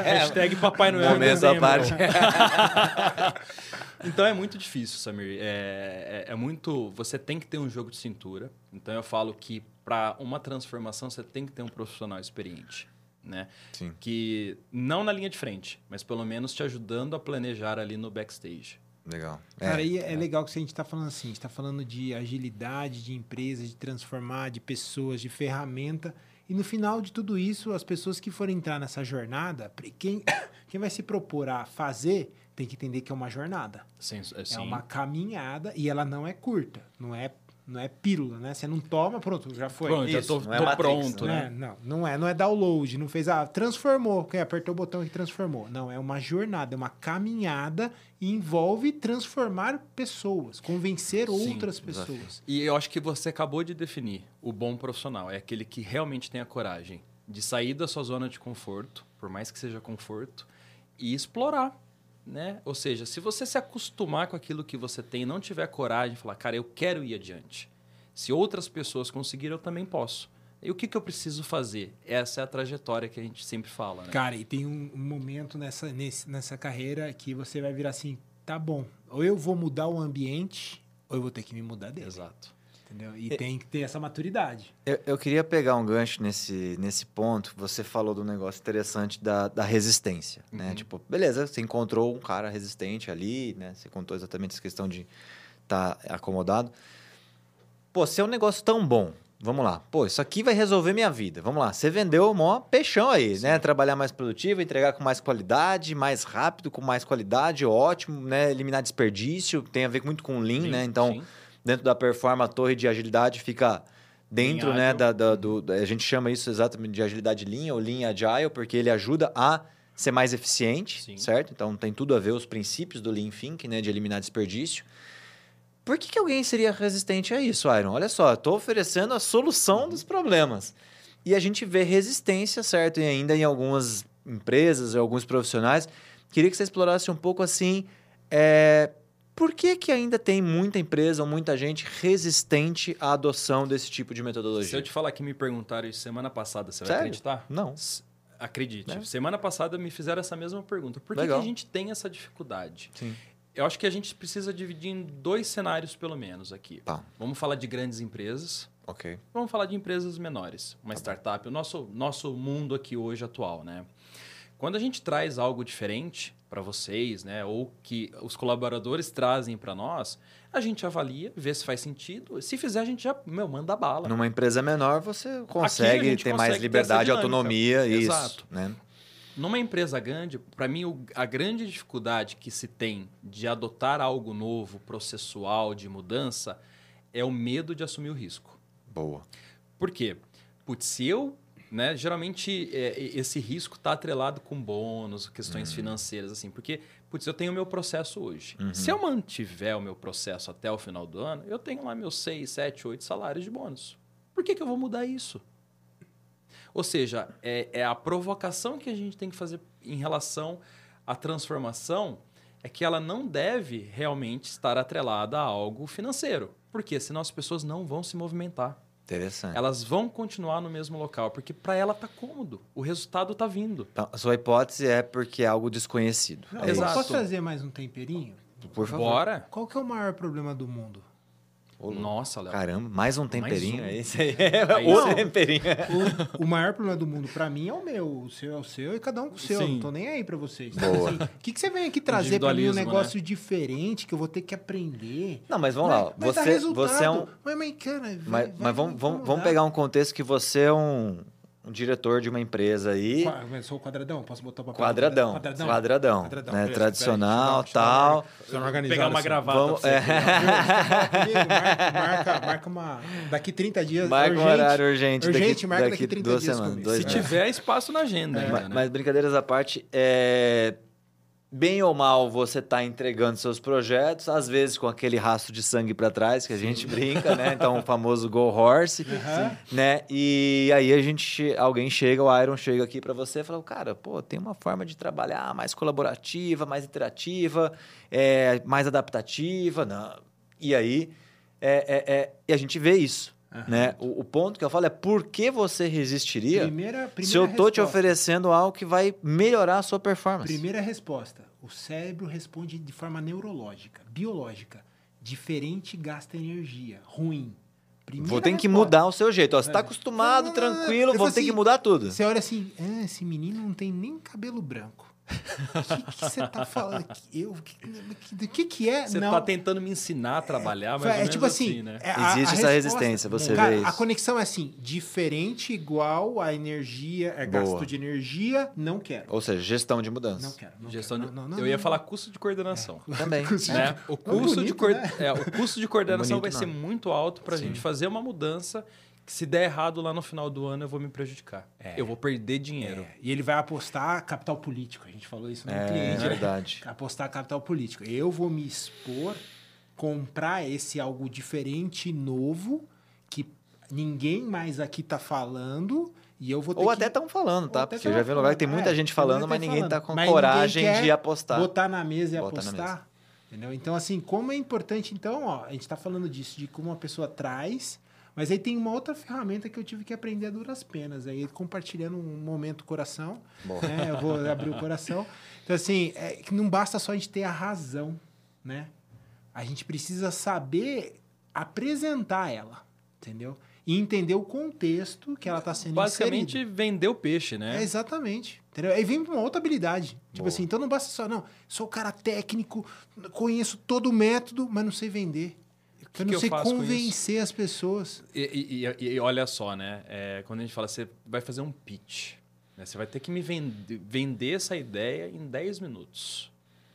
Hashtag Papai Noel Momento à parte. então é muito difícil, Samir. É, é, é, muito. Você tem que ter um jogo de cintura. Então eu falo que para uma transformação você tem que ter um profissional experiente. Né? Sim. Que não na linha de frente, mas pelo menos te ajudando a planejar ali no backstage. Legal. É, Cara, e é, é, legal que a gente está falando assim, a gente está falando de agilidade, de empresa, de transformar, de pessoas, de ferramenta. E no final de tudo isso, as pessoas que forem entrar nessa jornada, quem, quem vai se propor a fazer tem que entender que é uma jornada. Sim, é, sim. é uma caminhada e ela não é curta. Não é não é pílula, né? Você não toma, pronto, já foi. Pronto, Isso, já tô, não é tô Matrix, pronto, né? Não, não é, não é download, não fez, ah, transformou, quem apertou o botão e transformou. Não, é uma jornada, é uma caminhada e envolve transformar pessoas, convencer Sim, outras pessoas. Exatamente. E eu acho que você acabou de definir o bom profissional, é aquele que realmente tem a coragem de sair da sua zona de conforto, por mais que seja conforto, e explorar né? Ou seja, se você se acostumar com aquilo que você tem e não tiver coragem de falar, cara, eu quero ir adiante. Se outras pessoas conseguiram, eu também posso. E o que, que eu preciso fazer? Essa é a trajetória que a gente sempre fala. Né? Cara, e tem um, momento nessa, nesse, nessa carreira que você vai virar assim: tá bom, ou eu vou mudar o ambiente, ou eu vou ter que me mudar dele. Exato. Entendeu? E tem que ter essa maturidade. Eu, eu, queria pegar um gancho nesse, nesse ponto. Você falou do negócio interessante da, da resistência. Né? Uhum. Né? Tipo, beleza, você encontrou um cara resistente ali, né? Você contou exatamente essa questão de estar tá acomodado. Pô, se é um negócio tão bom, vamos lá. Pô, isso aqui vai resolver minha vida. Vamos lá. Você vendeu o maior peixão aí, Sim. né? Trabalhar mais produtivo, entregar com mais qualidade, mais rápido, com mais qualidade, ótimo, né? Eliminar desperdício, tem a ver muito com Lean, Lean né? Então, sim. Dentro da performance, a torre de agilidade fica dentro, né? Da, da, do, a gente chama isso exatamente de agilidade Lean ou Lean Agile, porque ele ajuda a ser mais eficiente, sim. certo? Então, tem tudo a ver os princípios do Lean Thinking, né? De eliminar desperdício. Por que, que alguém seria resistente a isso, Iron? Olha só, estou oferecendo a solução dos problemas. E a gente vê resistência, certo? E ainda em algumas empresas, em alguns profissionais. Queria que você explorasse um pouco assim. É, por que, que ainda tem muita empresa ou muita gente resistente à adoção desse tipo de metodologia? Se eu te falar que me perguntaram isso semana passada, você vai acreditar? Não. Acredite. Né? Semana passada me fizeram essa mesma pergunta. Por que, que, a gente tem essa dificuldade? Sim. Eu acho que a gente precisa dividir em dois cenários, pelo menos, aqui. Tá. Vamos falar de grandes empresas. Ok. Vamos falar de empresas menores. Uma tá startup. O nosso, nosso mundo aqui hoje atual, né? Quando a gente traz algo diferente para vocês, né, ou que os colaboradores trazem para nós, a gente avalia, vê se faz sentido. Se fizer, a gente já meu, manda bala. Numa empresa menor, você consegue ter mais liberdade, autonomia, Exato. isso. Né? Numa empresa grande, para mim, a grande dificuldade que se tem de adotar algo novo, processual, de mudança, é o medo de assumir o risco. Boa. Por quê? Putz, se eu. Né, geralmente é, esse risco está atrelado com bônus, questões uhum. financeiras, assim, porque, putz, eu tenho o meu processo hoje. Uhum. Se eu mantiver o meu processo até o final do ano, eu tenho lá meus 6, 7, 8 salários de bônus. Por que, que eu vou mudar isso? Ou seja, é, é a provocação que a gente tem que fazer em relação à transformação é que ela não deve realmente estar atrelada a algo financeiro. Porque senão as pessoas não vão se movimentar. Interessante. Elas vão continuar no mesmo local, porque para ela tá cômodo. O resultado tá vindo. Então, a sua hipótese é porque é algo desconhecido. Não, é Exato. Posso trazer mais um temperinho? Por favor. Bora. Qual que é o maior problema do mundo? Nossa, Léo. Caramba, mais um temperinho. Mais um. Esse aí é outro temperinho. O, o, maior problema do mundo para mim é o meu. O seu é o seu e cada um com o seu. Sim. Não tô nem aí para vocês. Boa. Assim, o que, que você vem aqui trazer para mim um né? negócio né? diferente que eu vou ter que aprender? Não, mas vamos lá. você, você é um. Mas, mas, cara, vai, mas, vai, mas vamos, vamos, vamos pegar um contexto que você é um um diretor de uma empresa aí. Sou o quadradão, posso botar o papel? Quadradão. Quadradão. Quadradão. quadradão. Né? Tradicional, tal. Pegar uma assim. gravata. Vamos, é. marca, marca uma. Daqui 30 dias. Marca urgente, um horário urgente. Urgente, daqui, marca daqui, daqui 30 duas dias. Semanas, dois Se tiver espaço na agenda. É. Ainda, né? Mas brincadeiras à parte, é bem ou mal você está entregando seus projetos, às vezes com aquele rastro de sangue para trás que a gente brinca, né? Então o famoso go horse, uhum. né? E aí a gente, alguém chega, o Iron chega aqui para você e fala, cara, pô, tem uma forma de trabalhar mais colaborativa, mais interativa, é, mais adaptativa, não. E aí é, é, é, e a gente vê isso. Uhum. Né? O, o, ponto que eu falo é por que você resistiria primeira, primeira se eu estou te oferecendo algo que vai melhorar a sua performance? Primeira resposta. O cérebro responde de forma neurológica, biológica. Diferente gasta energia. Ruim. Primeira vou ter que mudar o seu jeito. você está acostumado, não, não, não, tranquilo, vou ter assim, que mudar tudo. Você olha assim, ah, esse menino não tem nem cabelo branco. O que você tá falando? Eu, o que, que é? Você tá tentando me ensinar a trabalhar, mas é, é tipo assim, assim né? É, a, Existe a essa resistência, você cara, vê isso. A conexão é assim, diferente igual a energia, é Boa. gasto de energia, não quero. Ou seja, gestão de mudança. Não quero. Não gestão quero. De... Não, não, eu ia falar custo de coordenação. É. Também. né? O custo bonito, de né? é, o custo de coordenação bonito, vai ser muito alto para a gente fazer uma mudança se der errado lá no final do ano, eu vou me prejudicar. É. Eu vou perder dinheiro. É. E ele vai apostar capital político. A gente falou isso no é, cliente. É verdade. Né? Apostar capital político. Eu vou me expor, comprar esse algo diferente, novo, que ninguém mais aqui está falando. E eu vou Ou que... até estão falando, tá? Porque eu já vi um lugar que tem muita é, gente falando, mas ninguém está com mas coragem de apostar. Botar na mesa e Botar apostar. Entendeu? Então, assim, como é importante, então, ó, a gente está falando disso, de como uma pessoa traz mas aí tem uma outra ferramenta que eu tive que aprender a duras penas. Aí compartilhando um momento coração. Né? Eu vou abrir o coração. Então, assim, é que não basta só a gente ter a razão, né? A gente precisa saber apresentar ela, entendeu? E entender o contexto que ela está sendo Basicamente, inserida. vender o peixe, né? É, exatamente. Entendeu? Aí vem uma outra habilidade. Tipo Boa. assim, então não basta só, não, sou o cara técnico, conheço todo o método, mas não sei vender. Pra não sei convencer as pessoas. E, e, e, olha só, né? É, quando a gente fala, você vai fazer um pitch. Né? Você vai ter que me vender, vender essa ideia em 10 minutos.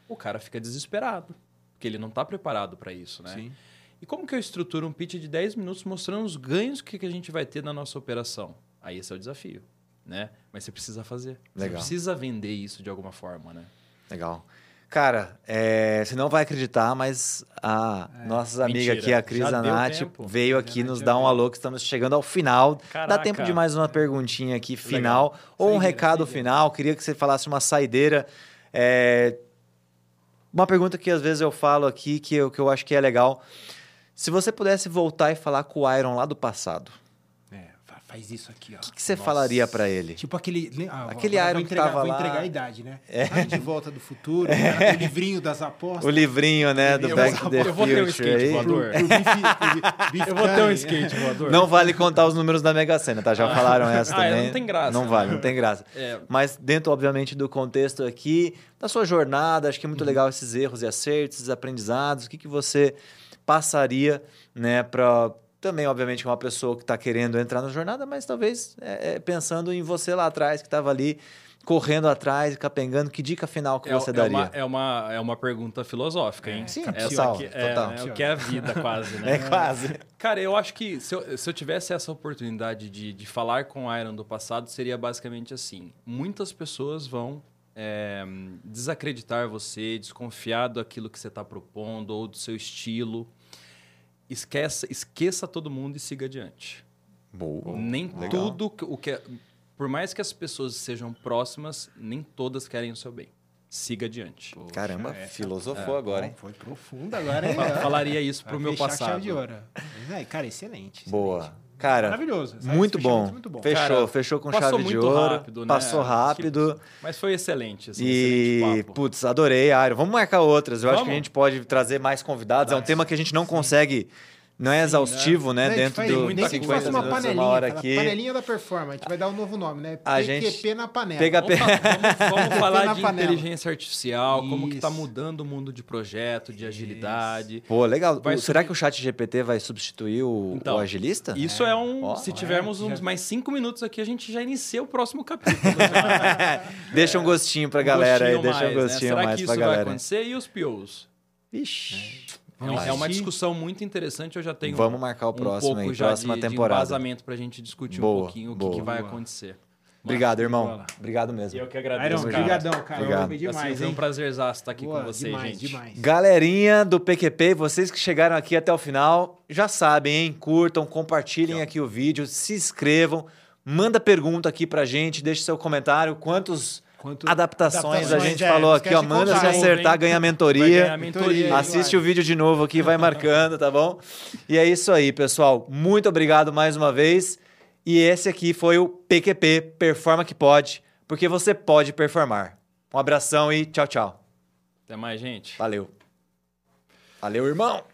O cara fica desesperado, porque ele não está preparado para isso, né? Sim. E como que eu estruturo um pitch de 10 minutos mostrando os ganhos que, que a gente vai ter na nossa operação? Aí esse é o desafio, né? Mas você precisa fazer. Legal. Você precisa vender isso de alguma forma, né? Legal. Cara, é, você não vai acreditar, mas a é, nossa amiga aqui, a Cris Anati, veio aqui nos dar um alô que estamos chegando ao final. Caraca. Dá tempo de mais uma perguntinha aqui, final. Legal. Ou saideira, um recado saideira. final. Queria que você falasse uma saideira. É, uma pergunta que às vezes eu falo aqui, que eu, que eu acho que é legal. Se você pudesse voltar e falar com o Iron lá do passado, faz isso aqui, ó. O que, que, você Nossa. falaria para ele? Tipo aquele. Ah, aquele Iron entregar, que tava vou lá. Vou entregar a idade, né? É. de volta do futuro, é. o livrinho das apostas. O livrinho, né? Do eu Back to the Eu vou ter um skate voador. eu vou ter um skate voador. Não vale contar os números da Mega Sena, tá? Já ah. falaram essa ah, também. não tem graça. Não vale, não tem graça. É. Mas dentro, obviamente, do contexto aqui, da sua jornada, acho que é muito uhum. legal esses erros e acertos, esses aprendizados. O que, que você passaria, né, para também, obviamente, uma pessoa que está querendo entrar na jornada, mas talvez é, é, pensando em você lá atrás, que estava ali correndo atrás, capengando, que dica final que é, você é daria? Uma, é, uma, é uma pergunta filosófica, hein? Sim, Essa aqui, é, total. É, o que é a vida, quase, né? É quase. Cara, eu acho que se eu, se eu tivesse essa oportunidade de, de falar com o Iron do passado, seria basicamente assim. Muitas pessoas vão é, desacreditar você, desconfiar daquilo que você está propondo ou do seu estilo esqueça, esqueça todo mundo e siga adiante. Boa. Nem Legal. tudo o que é, por mais que as pessoas sejam próximas, nem todas querem o seu bem. Siga adiante. Poxa, Caramba, essa, filosofou é, agora, hein? Foi profundo agora, hein? Falaria isso pro meu passado. de ouro. É, cara, excelente. Boa. Cara, maravilhoso. Muito bom. muito bom. Fechou, Cara, fechou com chave de ouro. Rápido, né? Passou rápido. Mas foi excelente. Assim, e, excelente putz, adorei, Airo. Vamos marcar outras. Eu Vamos? acho que a gente pode trazer mais convidados. Mas, é um tema que a gente não sim. consegue não é exaustivo, né? né? Dentro faz, do nem 50 uma panelinha, uma hora aqui. Panelinha da performance. A gente vai dar um novo nome, né? A PQP gente... na panela. PQP. Vamos, vamos falar de panela. inteligência artificial, Isso. como que está mudando o mundo de projeto, de agilidade. Pô, legal. Vai Será que o chat GPT vai substituir o, então, o agilista? Isso é, é um... Se tivermos é, uns já... mais cinco minutos aqui, a gente já inicia o próximo capítulo. deixa um gostinho pra um galera aí. Deixa um gostinho né? mais pra galera. Será que isso vai acontecer? E os POs? Vixe... É, é uma discussão muito interessante. Eu já tenho Vamos marcar o próximo um pouco aí, próxima de, temporada. De embasamento para a gente discutir boa, um pouquinho boa. o que, que vai acontecer. Obrigado, irmão. Obrigado mesmo. Eu que agradeço, Iron, cara. Obrigadão, cara. Obrigado. Demais, assim, foi um prazer estar aqui Boa, com vocês, demais, gente. Demais. Galerinha do PQP, vocês que chegaram aqui até o final, já sabem, hein? Curtam, compartilhem aqui o vídeo, se inscrevam, manda pergunta aqui pra gente, deixe seu comentário, quantos Quanto adaptações, adaptações, a gente é, falou aqui, ó. Manda se acertar, ganha mentoria. Ganhar mentoria. Assiste vai. o vídeo de novo aqui, vai marcando, tá bom? E é isso aí, pessoal. Muito obrigado mais uma vez. E esse aqui foi o PQP Performa que Pode, porque você pode performar. Um abração e tchau, tchau. Até mais, gente. Valeu. Valeu, irmão.